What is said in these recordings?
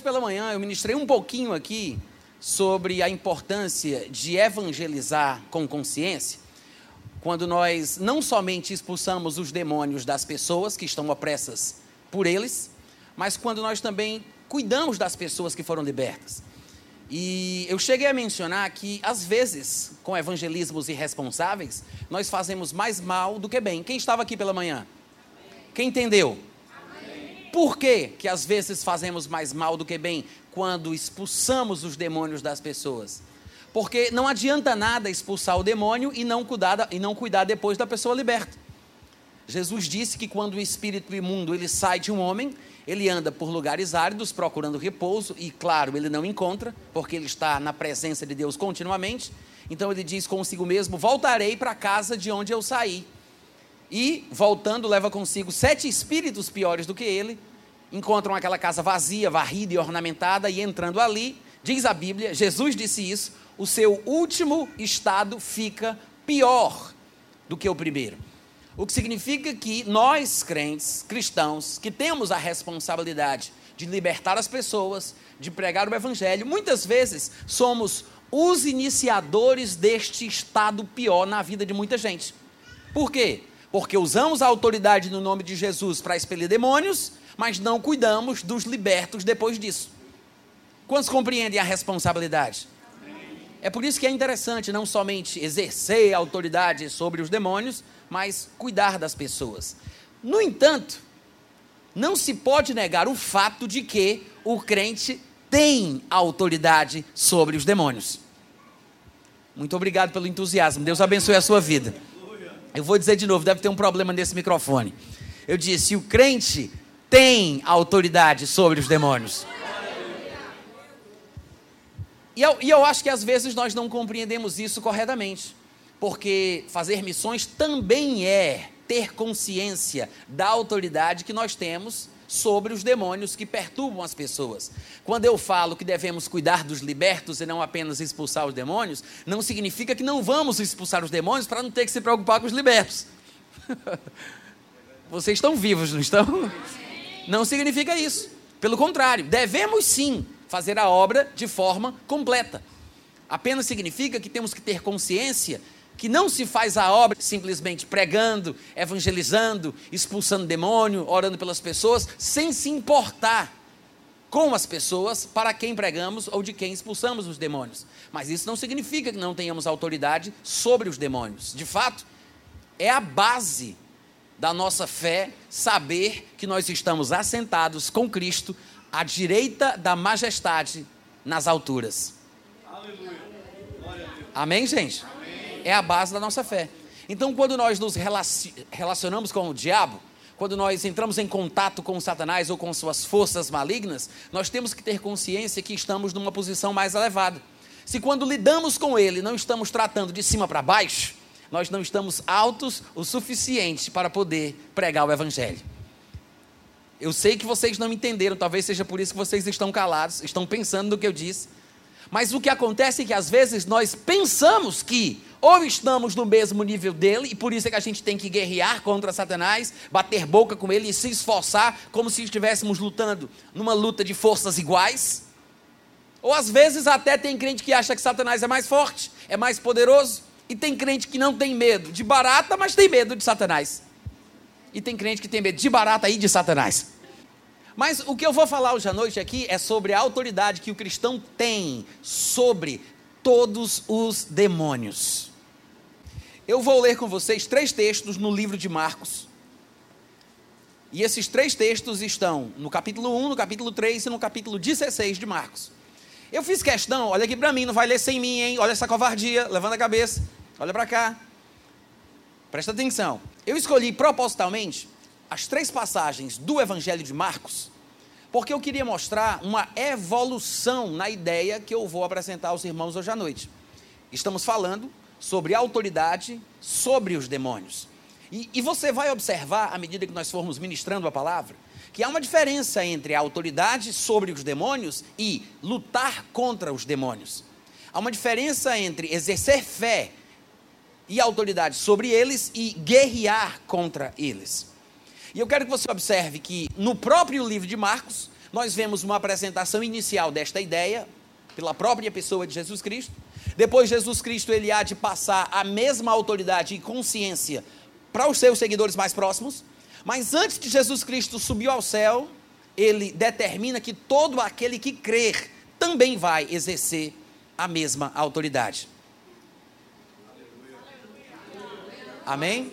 Hoje pela manhã eu ministrei um pouquinho aqui sobre a importância de evangelizar com consciência, quando nós não somente expulsamos os demônios das pessoas que estão opressas por eles, mas quando nós também cuidamos das pessoas que foram libertas. E eu cheguei a mencionar que, às vezes, com evangelismos irresponsáveis, nós fazemos mais mal do que bem. Quem estava aqui pela manhã? Quem entendeu? Por que, que às vezes fazemos mais mal do que bem quando expulsamos os demônios das pessoas? Porque não adianta nada expulsar o demônio e não cuidar, e não cuidar depois da pessoa liberta. Jesus disse que quando o espírito imundo ele sai de um homem, ele anda por lugares áridos procurando repouso e, claro, ele não encontra, porque ele está na presença de Deus continuamente. Então ele diz consigo mesmo: Voltarei para a casa de onde eu saí. E, voltando, leva consigo sete espíritos piores do que ele, encontram aquela casa vazia, varrida e ornamentada, e entrando ali, diz a Bíblia, Jesus disse isso, o seu último estado fica pior do que o primeiro. O que significa que nós, crentes, cristãos, que temos a responsabilidade de libertar as pessoas, de pregar o Evangelho, muitas vezes somos os iniciadores deste estado pior na vida de muita gente. Por quê? Porque usamos a autoridade no nome de Jesus para expelir demônios, mas não cuidamos dos libertos depois disso. Quantos compreendem a responsabilidade? É por isso que é interessante não somente exercer autoridade sobre os demônios, mas cuidar das pessoas. No entanto, não se pode negar o fato de que o crente tem autoridade sobre os demônios. Muito obrigado pelo entusiasmo. Deus abençoe a sua vida. Eu vou dizer de novo, deve ter um problema nesse microfone. Eu disse: o crente tem autoridade sobre os demônios. E eu, e eu acho que às vezes nós não compreendemos isso corretamente. Porque fazer missões também é ter consciência da autoridade que nós temos sobre os demônios que perturbam as pessoas. Quando eu falo que devemos cuidar dos libertos e não apenas expulsar os demônios, não significa que não vamos expulsar os demônios para não ter que se preocupar com os libertos. Vocês estão vivos, não estão? Não significa isso. Pelo contrário, devemos sim fazer a obra de forma completa. Apenas significa que temos que ter consciência que não se faz a obra simplesmente pregando, evangelizando, expulsando demônio, orando pelas pessoas, sem se importar com as pessoas para quem pregamos ou de quem expulsamos os demônios. Mas isso não significa que não tenhamos autoridade sobre os demônios. De fato, é a base da nossa fé saber que nós estamos assentados com Cristo à direita da majestade nas alturas. Aleluia. Amém, gente? é a base da nossa fé. Então, quando nós nos relacionamos com o diabo, quando nós entramos em contato com Satanás ou com suas forças malignas, nós temos que ter consciência que estamos numa posição mais elevada. Se quando lidamos com ele não estamos tratando de cima para baixo, nós não estamos altos o suficiente para poder pregar o evangelho. Eu sei que vocês não entenderam, talvez seja por isso que vocês estão calados, estão pensando no que eu disse. Mas o que acontece é que às vezes nós pensamos que ou estamos no mesmo nível dele, e por isso é que a gente tem que guerrear contra Satanás, bater boca com ele e se esforçar como se estivéssemos lutando numa luta de forças iguais. Ou às vezes até tem crente que acha que Satanás é mais forte, é mais poderoso, e tem crente que não tem medo de barata, mas tem medo de Satanás. E tem crente que tem medo de barata e de Satanás. Mas o que eu vou falar hoje à noite aqui é sobre a autoridade que o cristão tem sobre todos os demônios. Eu vou ler com vocês três textos no livro de Marcos. E esses três textos estão no capítulo 1, no capítulo 3 e no capítulo 16 de Marcos. Eu fiz questão, olha aqui para mim, não vai ler sem mim, hein? Olha essa covardia, levanta a cabeça, olha para cá. Presta atenção. Eu escolhi propositalmente as três passagens do Evangelho de Marcos, porque eu queria mostrar uma evolução na ideia que eu vou apresentar aos irmãos hoje à noite. Estamos falando sobre autoridade sobre os demônios. E, e, você vai observar, à medida que nós formos ministrando a palavra, que há uma diferença entre a autoridade sobre os demônios e lutar contra os demônios. Há uma diferença entre exercer fé e autoridade sobre eles e guerrear contra eles. E eu quero que você observe que no próprio livro de Marcos, nós vemos uma apresentação inicial desta ideia, pela própria pessoa de Jesus Cristo. Depois, Jesus Cristo ele há de passar a mesma autoridade e consciência para os seus seguidores mais próximos. Mas antes de Jesus Cristo subir ao céu, ele determina que todo aquele que crer também vai exercer a mesma autoridade. Amém?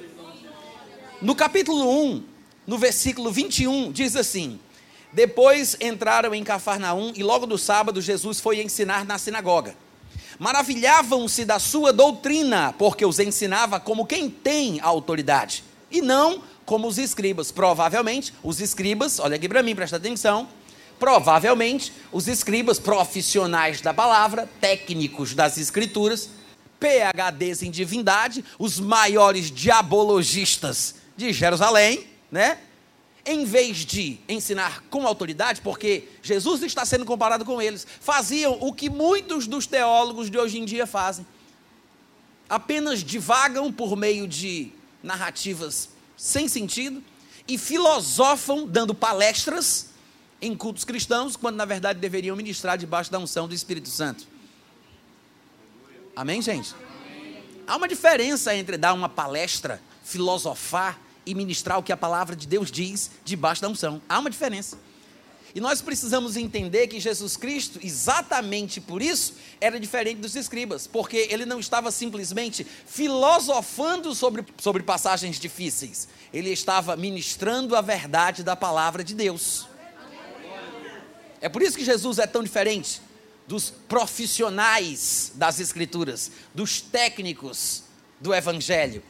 No capítulo 1, no versículo 21, diz assim: Depois entraram em Cafarnaum e logo no sábado Jesus foi ensinar na sinagoga. Maravilhavam-se da sua doutrina, porque os ensinava como quem tem autoridade, e não como os escribas. Provavelmente, os escribas, olha aqui para mim, presta atenção. Provavelmente, os escribas profissionais da palavra, técnicos das escrituras, PHDs em divindade, os maiores diabologistas de Jerusalém, né? Em vez de ensinar com autoridade, porque Jesus está sendo comparado com eles, faziam o que muitos dos teólogos de hoje em dia fazem. Apenas divagam por meio de narrativas sem sentido e filosofam dando palestras em cultos cristãos, quando na verdade deveriam ministrar debaixo da unção do Espírito Santo. Amém, gente? Há uma diferença entre dar uma palestra, filosofar e ministrar o que a palavra de Deus diz debaixo da unção. Há uma diferença. E nós precisamos entender que Jesus Cristo, exatamente por isso, era diferente dos escribas, porque ele não estava simplesmente filosofando sobre, sobre passagens difíceis, ele estava ministrando a verdade da palavra de Deus. É por isso que Jesus é tão diferente dos profissionais das Escrituras, dos técnicos do Evangelho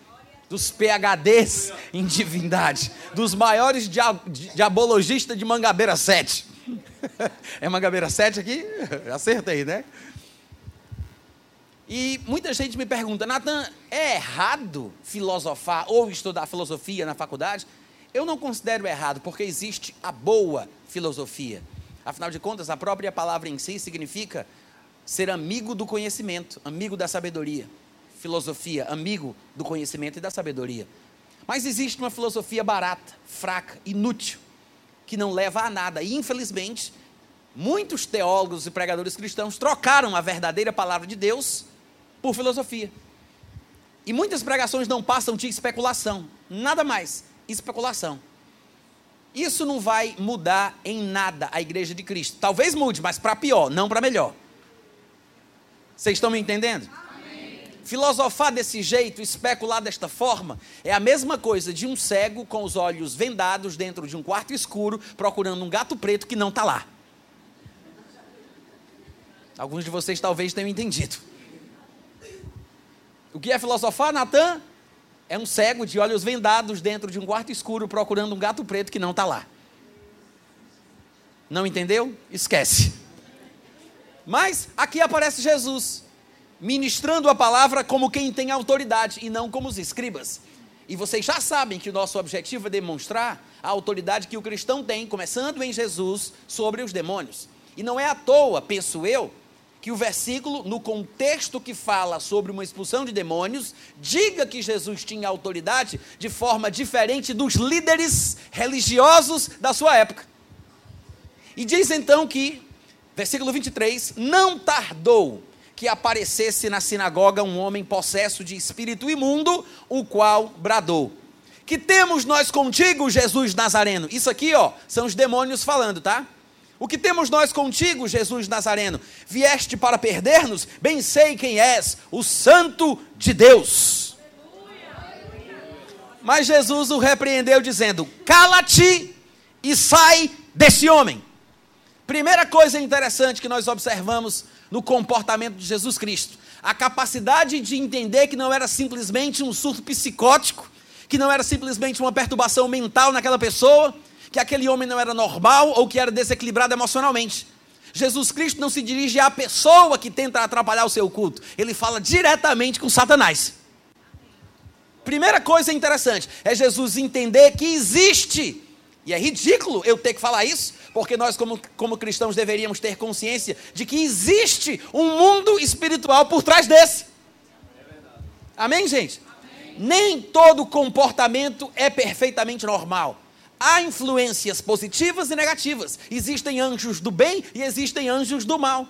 dos PHDs em divindade, dos maiores dia, diabologistas de Mangabeira 7. É Mangabeira 7 aqui? Acertei, né? E muita gente me pergunta, Natan, é errado filosofar ou estudar filosofia na faculdade? Eu não considero errado, porque existe a boa filosofia. Afinal de contas, a própria palavra em si significa ser amigo do conhecimento, amigo da sabedoria filosofia, amigo do conhecimento e da sabedoria. Mas existe uma filosofia barata, fraca, inútil, que não leva a nada. E, infelizmente, muitos teólogos e pregadores cristãos trocaram a verdadeira palavra de Deus por filosofia. E muitas pregações não passam de especulação, nada mais, especulação. Isso não vai mudar em nada a igreja de Cristo. Talvez mude, mas para pior, não para melhor. Vocês estão me entendendo? Filosofar desse jeito, especular desta forma, é a mesma coisa de um cego com os olhos vendados dentro de um quarto escuro, procurando um gato preto que não está lá. Alguns de vocês talvez tenham entendido. O que é filosofar, Natan? É um cego de olhos vendados dentro de um quarto escuro procurando um gato preto que não está lá. Não entendeu? Esquece. Mas aqui aparece Jesus ministrando a palavra como quem tem autoridade e não como os escribas. E vocês já sabem que o nosso objetivo é demonstrar a autoridade que o cristão tem, começando em Jesus, sobre os demônios. E não é à toa, penso eu, que o versículo, no contexto que fala sobre uma expulsão de demônios, diga que Jesus tinha autoridade de forma diferente dos líderes religiosos da sua época. E diz então que, versículo 23, não tardou que aparecesse na sinagoga um homem possesso de espírito imundo, o qual bradou: Que temos nós contigo, Jesus Nazareno? Isso aqui, ó, são os demônios falando, tá? O que temos nós contigo, Jesus Nazareno? Vieste para perder-nos? Bem sei quem és, o Santo de Deus. Mas Jesus o repreendeu, dizendo: Cala-te e sai desse homem. Primeira coisa interessante que nós observamos no comportamento de Jesus Cristo. A capacidade de entender que não era simplesmente um surto psicótico, que não era simplesmente uma perturbação mental naquela pessoa, que aquele homem não era normal ou que era desequilibrado emocionalmente. Jesus Cristo não se dirige à pessoa que tenta atrapalhar o seu culto, ele fala diretamente com Satanás. Primeira coisa interessante é Jesus entender que existe, e é ridículo eu ter que falar isso, porque nós, como, como cristãos, deveríamos ter consciência de que existe um mundo espiritual por trás desse. Amém, gente? Amém. Nem todo comportamento é perfeitamente normal. Há influências positivas e negativas. Existem anjos do bem e existem anjos do mal.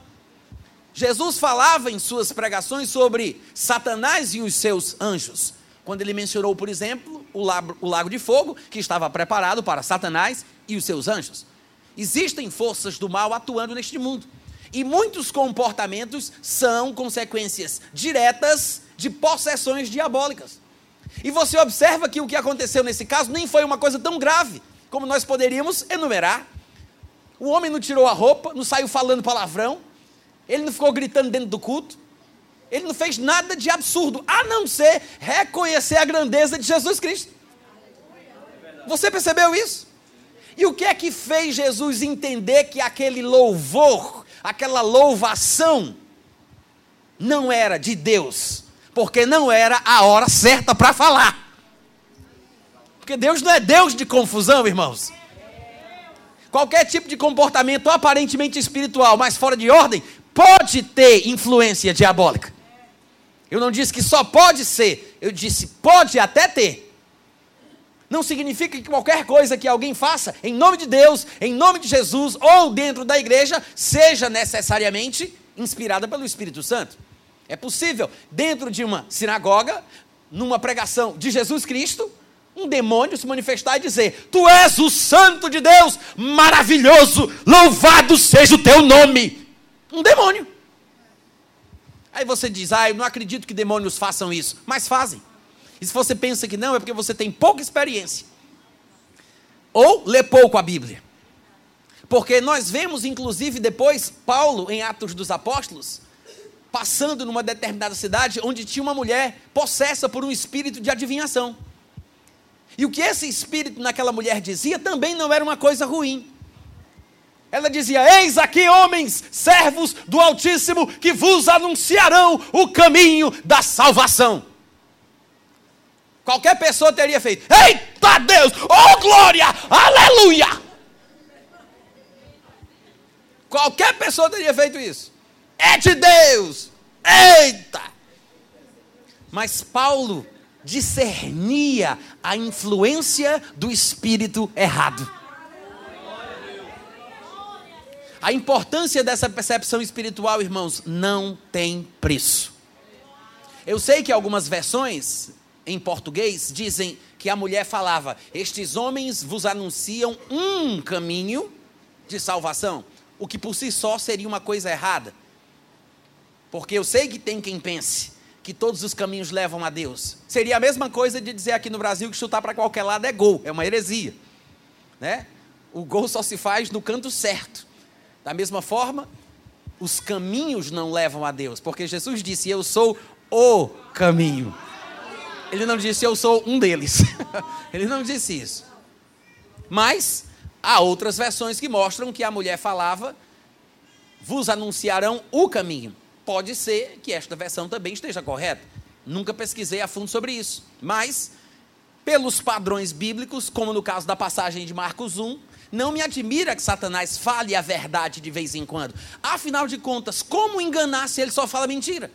Jesus falava em suas pregações sobre Satanás e os seus anjos. Quando ele mencionou, por exemplo, o lago, o lago de fogo, que estava preparado para Satanás e os seus anjos. Existem forças do mal atuando neste mundo. E muitos comportamentos são consequências diretas de possessões diabólicas. E você observa que o que aconteceu nesse caso nem foi uma coisa tão grave como nós poderíamos enumerar. O homem não tirou a roupa, não saiu falando palavrão, ele não ficou gritando dentro do culto, ele não fez nada de absurdo, a não ser reconhecer a grandeza de Jesus Cristo. Você percebeu isso? E o que é que fez Jesus entender que aquele louvor, aquela louvação, não era de Deus, porque não era a hora certa para falar. Porque Deus não é Deus de confusão, irmãos. Qualquer tipo de comportamento aparentemente espiritual, mas fora de ordem, pode ter influência diabólica. Eu não disse que só pode ser, eu disse pode até ter. Não significa que qualquer coisa que alguém faça, em nome de Deus, em nome de Jesus ou dentro da igreja, seja necessariamente inspirada pelo Espírito Santo. É possível, dentro de uma sinagoga, numa pregação de Jesus Cristo, um demônio se manifestar e dizer: Tu és o Santo de Deus, maravilhoso, louvado seja o teu nome. Um demônio. Aí você diz: Ah, eu não acredito que demônios façam isso. Mas fazem. E se você pensa que não, é porque você tem pouca experiência. Ou lê pouco a Bíblia. Porque nós vemos, inclusive, depois, Paulo, em Atos dos Apóstolos, passando numa determinada cidade onde tinha uma mulher possessa por um espírito de adivinhação. E o que esse espírito naquela mulher dizia também não era uma coisa ruim. Ela dizia: Eis aqui homens, servos do Altíssimo, que vos anunciarão o caminho da salvação. Qualquer pessoa teria feito: Eita Deus, oh glória, aleluia. Qualquer pessoa teria feito isso. É de Deus, eita. Mas Paulo discernia a influência do espírito errado. A importância dessa percepção espiritual, irmãos, não tem preço. Eu sei que algumas versões em português dizem que a mulher falava: Estes homens vos anunciam um caminho de salvação, o que por si só seria uma coisa errada. Porque eu sei que tem quem pense que todos os caminhos levam a Deus. Seria a mesma coisa de dizer aqui no Brasil que chutar para qualquer lado é gol, é uma heresia. Né? O gol só se faz no canto certo. Da mesma forma, os caminhos não levam a Deus, porque Jesus disse: Eu sou o caminho. Ele não disse eu sou um deles. Ele não disse isso. Mas há outras versões que mostram que a mulher falava: vos anunciarão o caminho. Pode ser que esta versão também esteja correta. Nunca pesquisei a fundo sobre isso. Mas, pelos padrões bíblicos, como no caso da passagem de Marcos 1, não me admira que Satanás fale a verdade de vez em quando. Afinal de contas, como enganar se ele só fala mentira?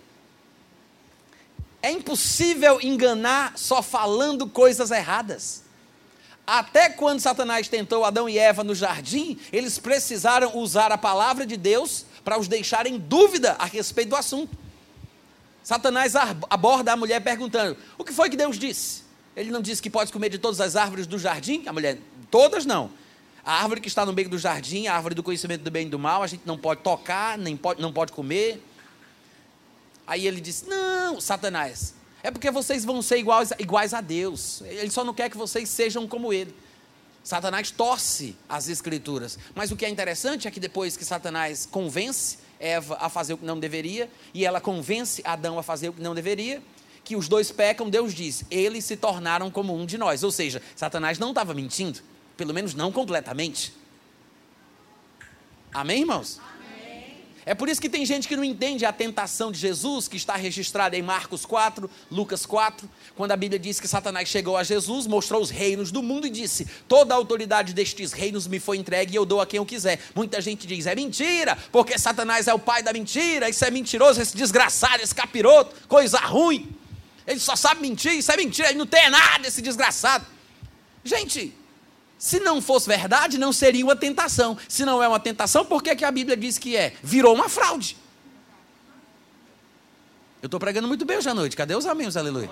É impossível enganar só falando coisas erradas. Até quando Satanás tentou Adão e Eva no jardim, eles precisaram usar a palavra de Deus para os deixar em dúvida a respeito do assunto. Satanás aborda a mulher perguntando: O que foi que Deus disse? Ele não disse que pode comer de todas as árvores do jardim? A mulher, todas não. A árvore que está no meio do jardim, a árvore do conhecimento do bem e do mal, a gente não pode tocar, nem pode, não pode comer. Aí ele disse: Não, Satanás, é porque vocês vão ser iguais, iguais a Deus. Ele só não quer que vocês sejam como ele. Satanás torce as escrituras. Mas o que é interessante é que depois que Satanás convence Eva a fazer o que não deveria, e ela convence Adão a fazer o que não deveria, que os dois pecam, Deus diz: eles se tornaram como um de nós. Ou seja, Satanás não estava mentindo, pelo menos não completamente. Amém, irmãos? É por isso que tem gente que não entende a tentação de Jesus, que está registrada em Marcos 4, Lucas 4, quando a Bíblia diz que Satanás chegou a Jesus, mostrou os reinos do mundo e disse: Toda a autoridade destes reinos me foi entregue e eu dou a quem eu quiser. Muita gente diz: É mentira, porque Satanás é o pai da mentira, isso é mentiroso, esse desgraçado, esse capiroto, coisa ruim. Ele só sabe mentir, isso é mentira, ele não tem nada, esse desgraçado. Gente, Se não fosse verdade, não seria uma tentação. Se não é uma tentação, por que, que a Bíblia diz que é? Virou uma fraude. Eu estou pregando muito bem hoje à noite. Cadê os amigos? Aleluia.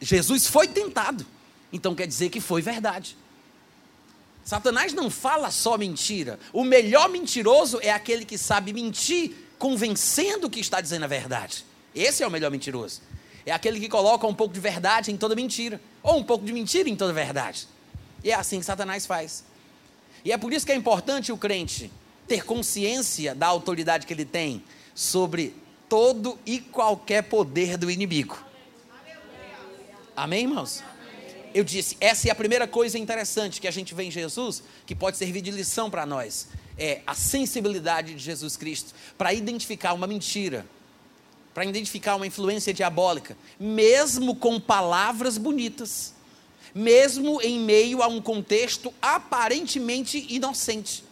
Jesus foi tentado. Então quer dizer que foi verdade. Satanás não fala só mentira. O melhor mentiroso é aquele que sabe mentir, convencendo que está dizendo a verdade. Esse é o melhor mentiroso. É aquele que coloca um pouco de verdade em toda mentira, ou um pouco de mentira em toda verdade. E é assim que Satanás faz. E é por isso que é importante o crente ter consciência da autoridade que ele tem sobre todo e qualquer poder do inimigo. Amém, irmãos? eu disse, essa é a primeira coisa interessante que a gente vê em Jesus, que pode servir de lição para nós. É a sensibilidade de Jesus Cristo para identificar uma mentira, para identificar uma influência diabólica, mesmo com palavras bonitas, mesmo em meio a um contexto aparentemente inocente.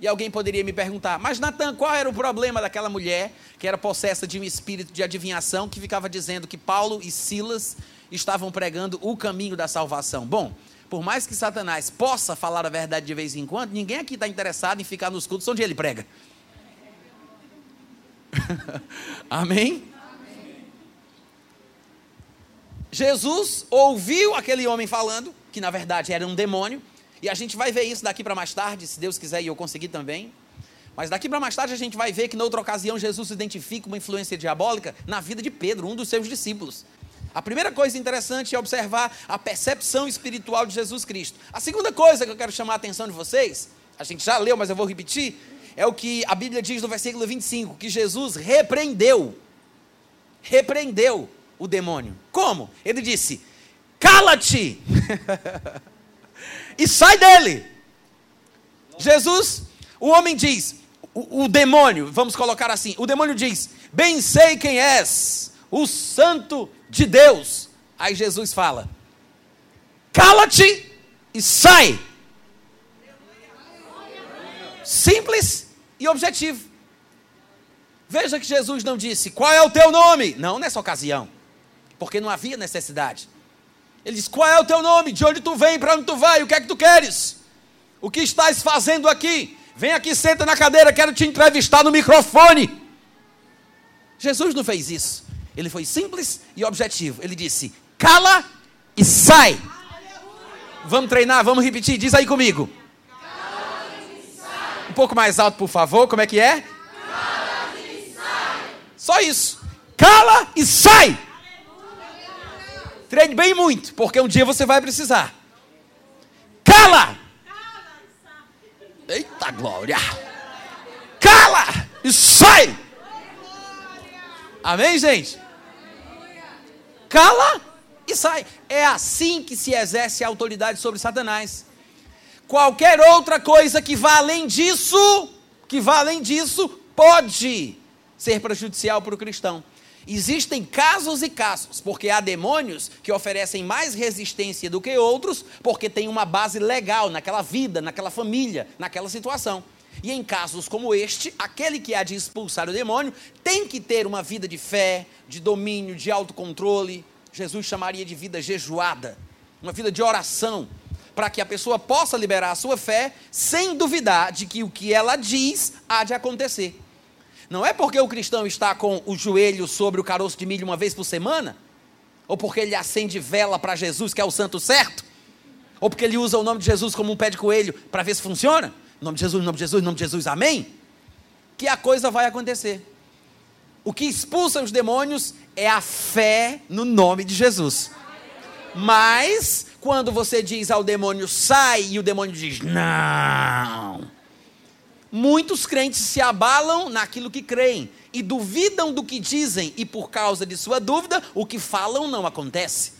E alguém poderia me perguntar, mas Natan, qual era o problema daquela mulher que era possessa de um espírito de adivinhação que ficava dizendo que Paulo e Silas estavam pregando o caminho da salvação. Bom, por mais que Satanás possa falar a verdade de vez em quando, ninguém aqui está interessado em ficar nos cultos onde ele prega. Amém? Jesus ouviu aquele homem falando, que na verdade era um demônio, e a gente vai ver isso daqui para mais tarde, se Deus quiser e eu conseguir também. Mas daqui para mais tarde a gente vai ver que, noutra ocasião, Jesus identifica uma influência diabólica na vida de Pedro, um dos seus discípulos. A primeira coisa interessante é observar a percepção espiritual de Jesus Cristo. A segunda coisa que eu quero chamar a atenção de vocês, a gente já leu, mas eu vou repetir, é o que a Bíblia diz no versículo 25, que Jesus repreendeu, repreendeu o demônio. Como? Ele disse: cala-te e sai dele. Jesus, o homem diz, o, o demônio, vamos colocar assim, o demônio diz: bem sei quem és, o santo de Deus. Aí Jesus fala: cala-te e sai. Simples e objetivo. Veja que Jesus não disse qual é o teu nome. Não nessa ocasião, porque não havia necessidade. Ele diz: Qual é o teu nome? De onde tu vem? Para onde tu vai? O que é que tu queres? O que estás fazendo aqui? Vem aqui, senta na cadeira, quero te entrevistar no microfone. Jesus não fez isso. Ele foi simples e objetivo. Ele disse: cala e sai. Vamos treinar, vamos repetir. Diz aí comigo. Um pouco mais alto, por favor. Como é que é? Só isso. Cala e sai. Treine bem muito, porque um dia você vai precisar. Cala! Eita glória! Cala e sai! Amém, gente? cala e sai. É assim que se exerce a autoridade sobre Satanás. Qualquer outra coisa que vá além disso, que vá além disso, pode ser prejudicial para o cristão. Existem casos e casos, porque há demônios que oferecem mais resistência do que outros, porque tem uma base legal naquela vida, naquela família, naquela situação. E em casos como este, aquele que há de expulsar o demônio tem que ter uma vida de fé, de domínio, de autocontrole. Jesus chamaria de vida jejuada, uma vida de oração, para que a pessoa possa liberar a sua fé sem duvidar de que o que ela diz há de acontecer. Não é porque o cristão está com o joelho sobre o caroço de milho uma vez por semana, ou porque ele acende vela para Jesus, que é o santo certo, ou porque ele usa o nome de Jesus como um pé de coelho para ver se funciona. Em nome de Jesus, em nome de Jesus, em nome de Jesus, amém? Que a coisa vai acontecer. O que expulsa os demônios é a fé no nome de Jesus. Mas, quando você diz ao demônio sai e o demônio diz não, muitos crentes se abalam naquilo que creem e duvidam do que dizem, e por causa de sua dúvida, o que falam não acontece.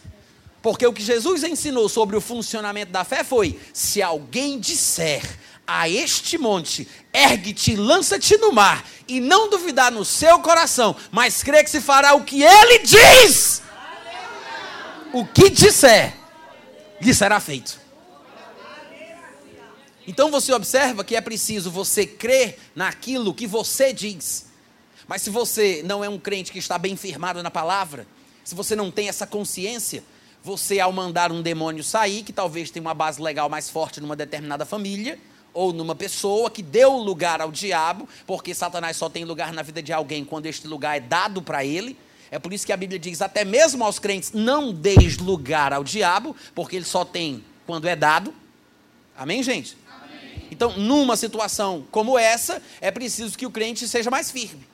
Porque o que Jesus ensinou sobre o funcionamento da fé foi: se alguém disser a este monte, ergue-te, lança-te no mar, e não duvidar no seu coração, mas crê que se fará o que ele diz. O que disser, lhe será feito. Então você observa que é preciso você crer naquilo que você diz. Mas se você não é um crente que está bem firmado na palavra, se você não tem essa consciência, você, ao mandar um demônio sair, que talvez tenha uma base legal mais forte numa determinada família, ou numa pessoa que deu lugar ao diabo, porque Satanás só tem lugar na vida de alguém quando este lugar é dado para ele. É por isso que a Bíblia diz, até mesmo aos crentes, não deis lugar ao diabo, porque ele só tem quando é dado. Amém, gente? Amém. Então, numa situação como essa, é preciso que o crente seja mais firme.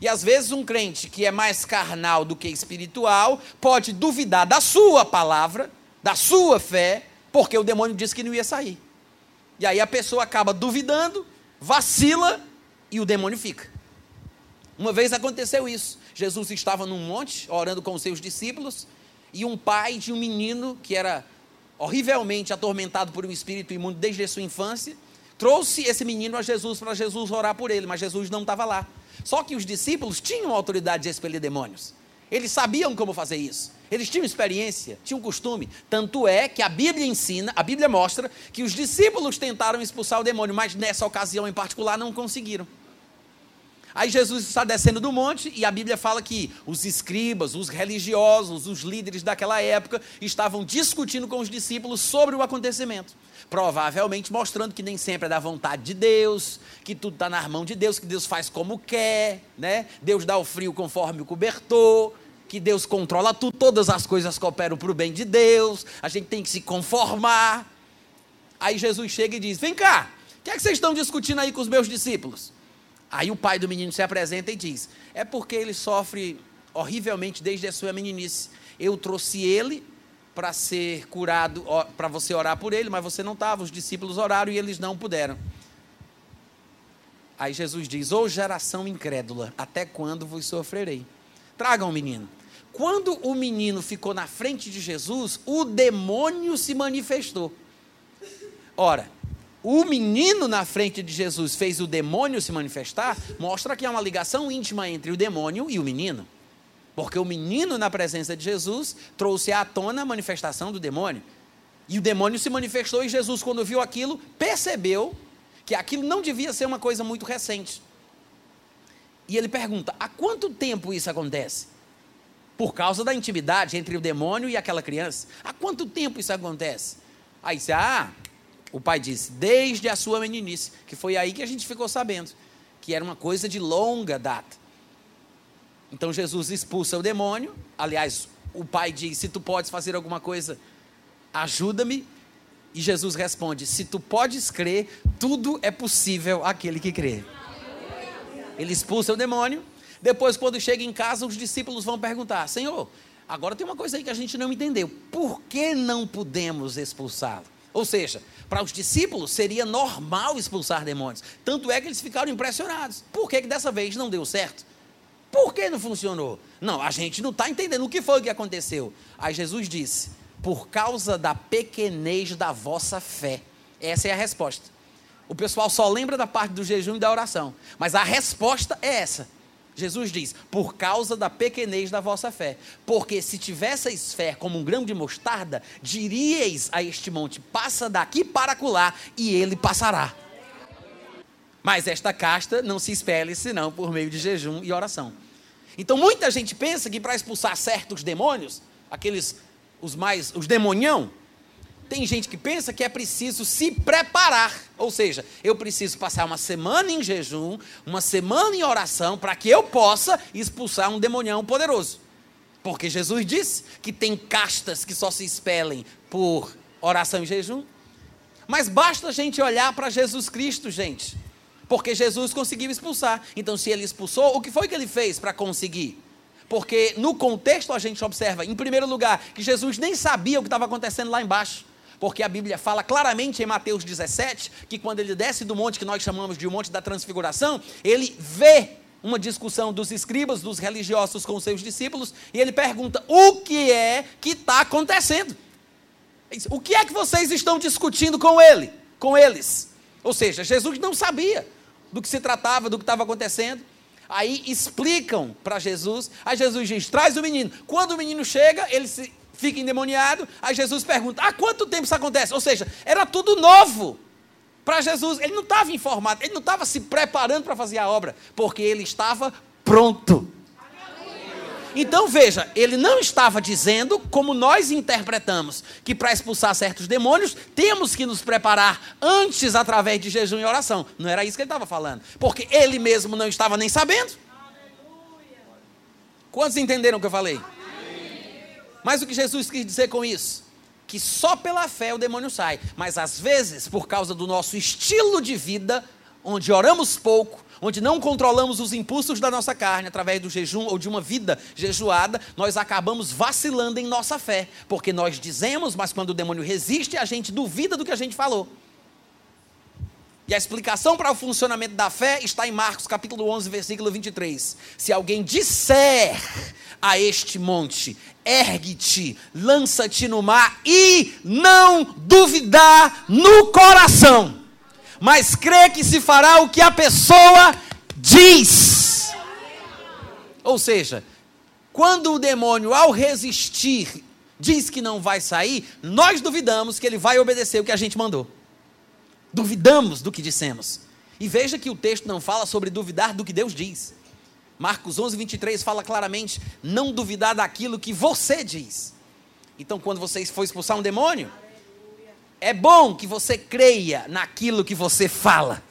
E às vezes um crente que é mais carnal do que espiritual pode duvidar da sua palavra, da sua fé, porque o demônio disse que não ia sair. E aí a pessoa acaba duvidando, vacila e o demônio fica. Uma vez aconteceu isso. Jesus estava num monte orando com os seus discípulos e um pai de um menino que era horrivelmente atormentado por um espírito imundo desde a sua infância, trouxe esse menino a Jesus para Jesus orar por ele, mas Jesus não estava lá. Só que os discípulos tinham autoridade de expelir demônios. Eles sabiam como fazer isso. Eles tinham experiência, tinham costume. Tanto é que a Bíblia ensina, a Bíblia mostra que os discípulos tentaram expulsar o demônio, mas nessa ocasião em particular não conseguiram. Aí Jesus está descendo do monte e a Bíblia fala que os escribas, os religiosos, os líderes daquela época estavam discutindo com os discípulos sobre o acontecimento. Provavelmente mostrando que nem sempre é da vontade de Deus, que tudo está na mão de Deus, que Deus faz como quer, né? Deus dá o frio conforme o cobertor, que Deus controla tudo, todas as coisas cooperam para o bem de Deus, a gente tem que se conformar. Aí Jesus chega e diz: Vem cá, o que é que vocês estão discutindo aí com os meus discípulos? Aí o pai do menino se apresenta e diz: É porque ele sofre horrivelmente desde a sua meninice. Eu trouxe ele para ser curado, para você orar por ele, mas você não estava. Os discípulos oraram e eles não puderam. Aí Jesus diz: Ô oh, geração incrédula, até quando vos sofrerei? Tragam o menino. Quando o menino ficou na frente de Jesus, o demônio se manifestou. Ora, o menino na frente de Jesus fez o demônio se manifestar, mostra que há uma ligação íntima entre o demônio e o menino. Porque o menino, na presença de Jesus, trouxe à tona a manifestação do demônio. E o demônio se manifestou, e Jesus, quando viu aquilo, percebeu que aquilo não devia ser uma coisa muito recente. E ele pergunta: há quanto tempo isso acontece? Por causa da intimidade entre o demônio e aquela criança. Há quanto tempo isso acontece? Aí você, ah, o pai disse, desde a sua meninice, que foi aí que a gente ficou sabendo, que era uma coisa de longa data. Então Jesus expulsa o demônio. Aliás, o pai diz: Se tu podes fazer alguma coisa, ajuda-me. E Jesus responde: Se tu podes crer, tudo é possível àquele que crê. Ele expulsa o demônio. Depois, quando chega em casa, os discípulos vão perguntar: Senhor, agora tem uma coisa aí que a gente não entendeu. Por que não podemos expulsá-lo? Ou seja, para os discípulos seria normal expulsar demônios. Tanto é que eles ficaram impressionados. Por que, que dessa vez não deu certo? Por que não funcionou? Não, a gente não está entendendo o que foi que aconteceu. Aí Jesus disse: por causa da pequenez da vossa fé. Essa é a resposta. O pessoal só lembra da parte do jejum e da oração, mas a resposta é essa. Jesus diz: por causa da pequenez da vossa fé. Porque se tivesseis fé como um grão de mostarda, diríeis a este monte: passa daqui para acolá, e ele passará. Mas esta casta não se expele senão por meio de jejum e oração. Então muita gente pensa que para expulsar certos demônios, aqueles os mais os demonião, tem gente que pensa que é preciso se preparar, ou seja, eu preciso passar uma semana em jejum, uma semana em oração para que eu possa expulsar um demonião poderoso. Porque Jesus disse que tem castas que só se expelem por oração e jejum. Mas basta a gente olhar para Jesus Cristo, gente porque Jesus conseguiu expulsar. Então, se ele expulsou, o que foi que ele fez para conseguir? Porque no contexto a gente observa, em primeiro lugar, que Jesus nem sabia o que estava acontecendo lá embaixo. Porque a Bíblia fala claramente em Mateus 17 que quando ele desce do monte que nós chamamos de Monte da Transfiguração, ele vê uma discussão dos escribas, dos religiosos com seus discípulos, e ele pergunta: o que é que está acontecendo? O que é que vocês estão discutindo com ele? Com eles? Ou seja, Jesus não sabia do que se tratava, do que estava acontecendo. Aí explicam para Jesus. Aí Jesus diz: traz o menino. Quando o menino chega, ele se, fica endemoniado. Aí Jesus pergunta: há quanto tempo isso acontece? Ou seja, era tudo novo para Jesus. Ele não estava informado, ele não estava se preparando para fazer a obra, porque ele estava pronto. Então veja, ele não estava dizendo, como nós interpretamos, que para expulsar certos demônios temos que nos preparar antes através de jejum e oração. Não era isso que ele estava falando, porque ele mesmo não estava nem sabendo. Quantos entenderam o que eu falei? Mas o que Jesus quis dizer com isso? Que só pela fé o demônio sai, mas às vezes, por causa do nosso estilo de vida, onde oramos pouco, onde não controlamos os impulsos da nossa carne através do jejum ou de uma vida jejuada, nós acabamos vacilando em nossa fé, porque nós dizemos, mas quando o demônio resiste, a gente duvida do que a gente falou. E a explicação para o funcionamento da fé está em Marcos capítulo 11, versículo 23. Se alguém disser a este monte: ergue-te, lança-te no mar e não duvidar no coração, mas crê que se fará o que a pessoa diz. Ou seja, quando o demônio, ao resistir, diz que não vai sair, nós duvidamos que ele vai obedecer o que a gente mandou. Duvidamos do que dissemos. E veja que o texto não fala sobre duvidar do que Deus diz. Marcos 11, 23 fala claramente: não duvidar daquilo que você diz. Então, quando você for expulsar um demônio, é bom que você creia naquilo que você fala,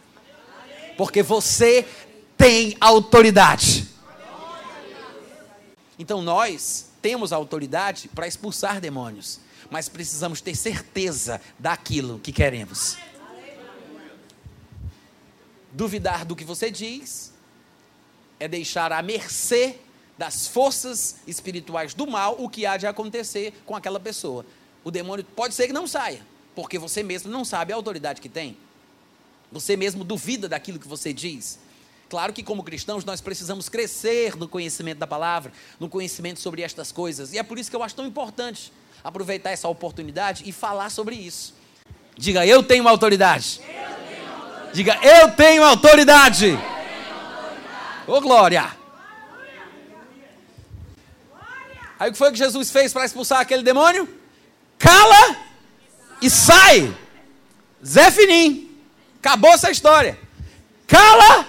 porque você tem autoridade. Então nós temos autoridade para expulsar demônios, mas precisamos ter certeza daquilo que queremos. Duvidar do que você diz é deixar à mercê das forças espirituais do mal o que há de acontecer com aquela pessoa. O demônio pode ser que não saia, porque você mesmo não sabe a autoridade que tem. Você mesmo duvida daquilo que você diz. Claro que, como cristãos, nós precisamos crescer no conhecimento da palavra, no conhecimento sobre estas coisas. E é por isso que eu acho tão importante aproveitar essa oportunidade e falar sobre isso. Diga, eu tenho autoridade. Eu tenho autoridade. Diga, eu tenho autoridade. Ô oh, glória! Aí o que foi que Jesus fez para expulsar aquele demônio? Cala e sai. Zé Finim. Acabou essa história. Cala.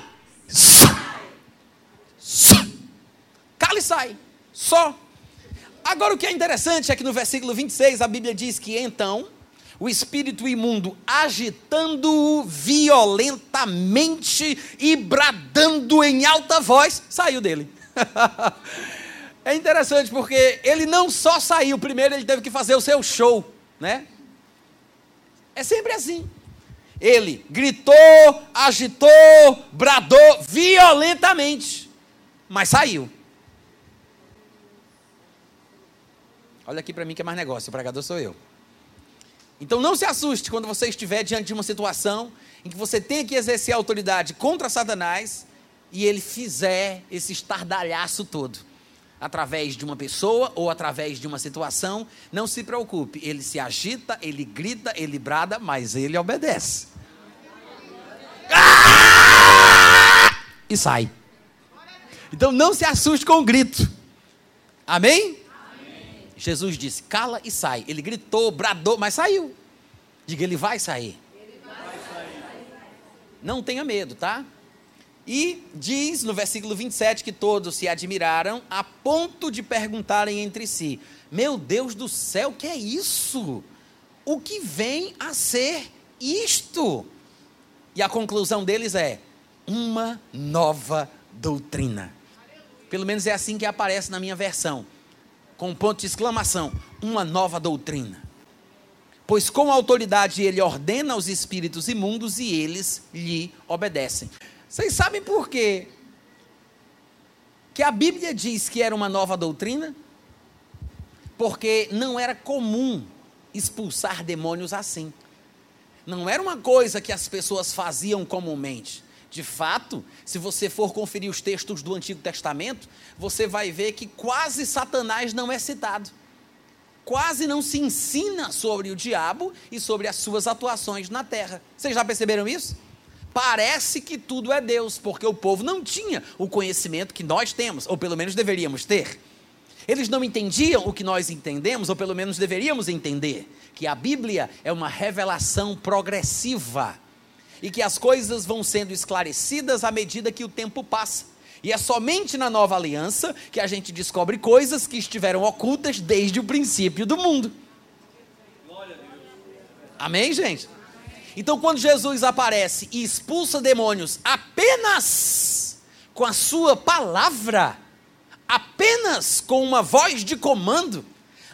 Sai. Sai. Cala e sai. Só. Agora o que é interessante é que no versículo 26 a Bíblia diz que então o espírito imundo agitando-o violentamente e bradando em alta voz, saiu dele. é interessante porque ele não só saiu, primeiro ele teve que fazer o seu show, né? É sempre assim. Ele gritou, agitou, bradou violentamente, mas saiu. Olha aqui para mim que é mais negócio, o pregador sou eu. Então não se assuste quando você estiver diante de uma situação em que você tem que exercer autoridade contra Satanás e ele fizer esse estardalhaço todo através de uma pessoa ou através de uma situação, não se preocupe, ele se agita, ele grita, ele brada, mas ele obedece. Ah! E sai. Então não se assuste com o grito. Amém? Jesus disse: cala e sai. Ele gritou, bradou, mas saiu. Diga, ele vai sair. Ele vai sair. Não tenha medo, tá? E diz no versículo 27 que todos se admiraram a ponto de perguntarem entre si: Meu Deus do céu, o que é isso? O que vem a ser isto? E a conclusão deles é: uma nova doutrina. Pelo menos é assim que aparece na minha versão, com um ponto de exclamação: uma nova doutrina. Pois com autoridade ele ordena aos espíritos imundos e eles lhe obedecem. Vocês sabem por quê? Que a Bíblia diz que era uma nova doutrina? Porque não era comum expulsar demônios assim. Não era uma coisa que as pessoas faziam comumente. De fato, se você for conferir os textos do Antigo Testamento, você vai ver que quase Satanás não é citado. Quase não se ensina sobre o diabo e sobre as suas atuações na terra. Vocês já perceberam isso? Parece que tudo é Deus, porque o povo não tinha o conhecimento que nós temos, ou pelo menos deveríamos ter. Eles não entendiam o que nós entendemos, ou pelo menos deveríamos entender, que a Bíblia é uma revelação progressiva e que as coisas vão sendo esclarecidas à medida que o tempo passa. E é somente na nova aliança que a gente descobre coisas que estiveram ocultas desde o princípio do mundo. Amém, gente? Então, quando Jesus aparece e expulsa demônios apenas com a sua palavra, apenas com uma voz de comando,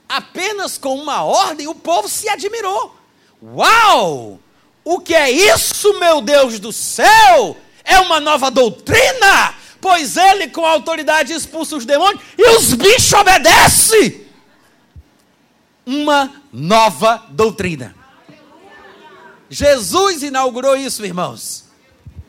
apenas com uma ordem, o povo se admirou. Uau! O que é isso, meu Deus do céu? É uma nova doutrina? Pois ele, com autoridade, expulsa os demônios e os bichos obedecem. Uma nova doutrina. Jesus inaugurou isso, irmãos.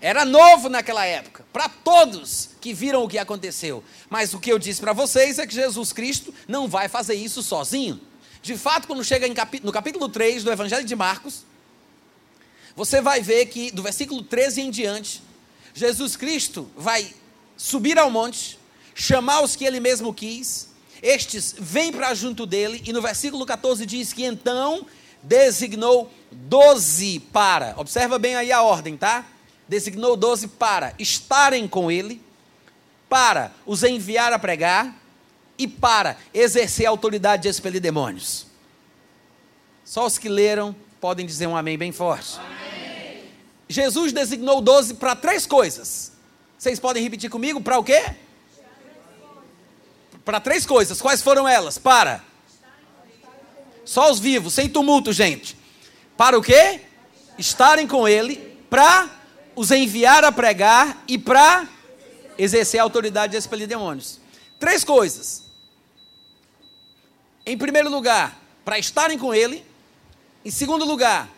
Era novo naquela época, para todos que viram o que aconteceu. Mas o que eu disse para vocês é que Jesus Cristo não vai fazer isso sozinho. De fato, quando chega no capítulo 3 do Evangelho de Marcos, você vai ver que do versículo 13 em diante, Jesus Cristo vai subir ao monte, chamar os que ele mesmo quis, estes vêm para junto dele, e no versículo 14 diz que então designou doze para, observa bem aí a ordem, tá? Designou doze para estarem com ele, para os enviar a pregar e para exercer a autoridade de expelir demônios. Só os que leram podem dizer um amém bem forte. Amém. Jesus designou doze para três coisas. Vocês podem repetir comigo? Para o quê? Para três coisas. Quais foram elas? Para. Só os vivos, sem tumulto, gente. Para o quê? Estarem com ele, para os enviar a pregar e para exercer a autoridade de expelir demônios. Três coisas. Em primeiro lugar, para estarem com ele. Em segundo lugar,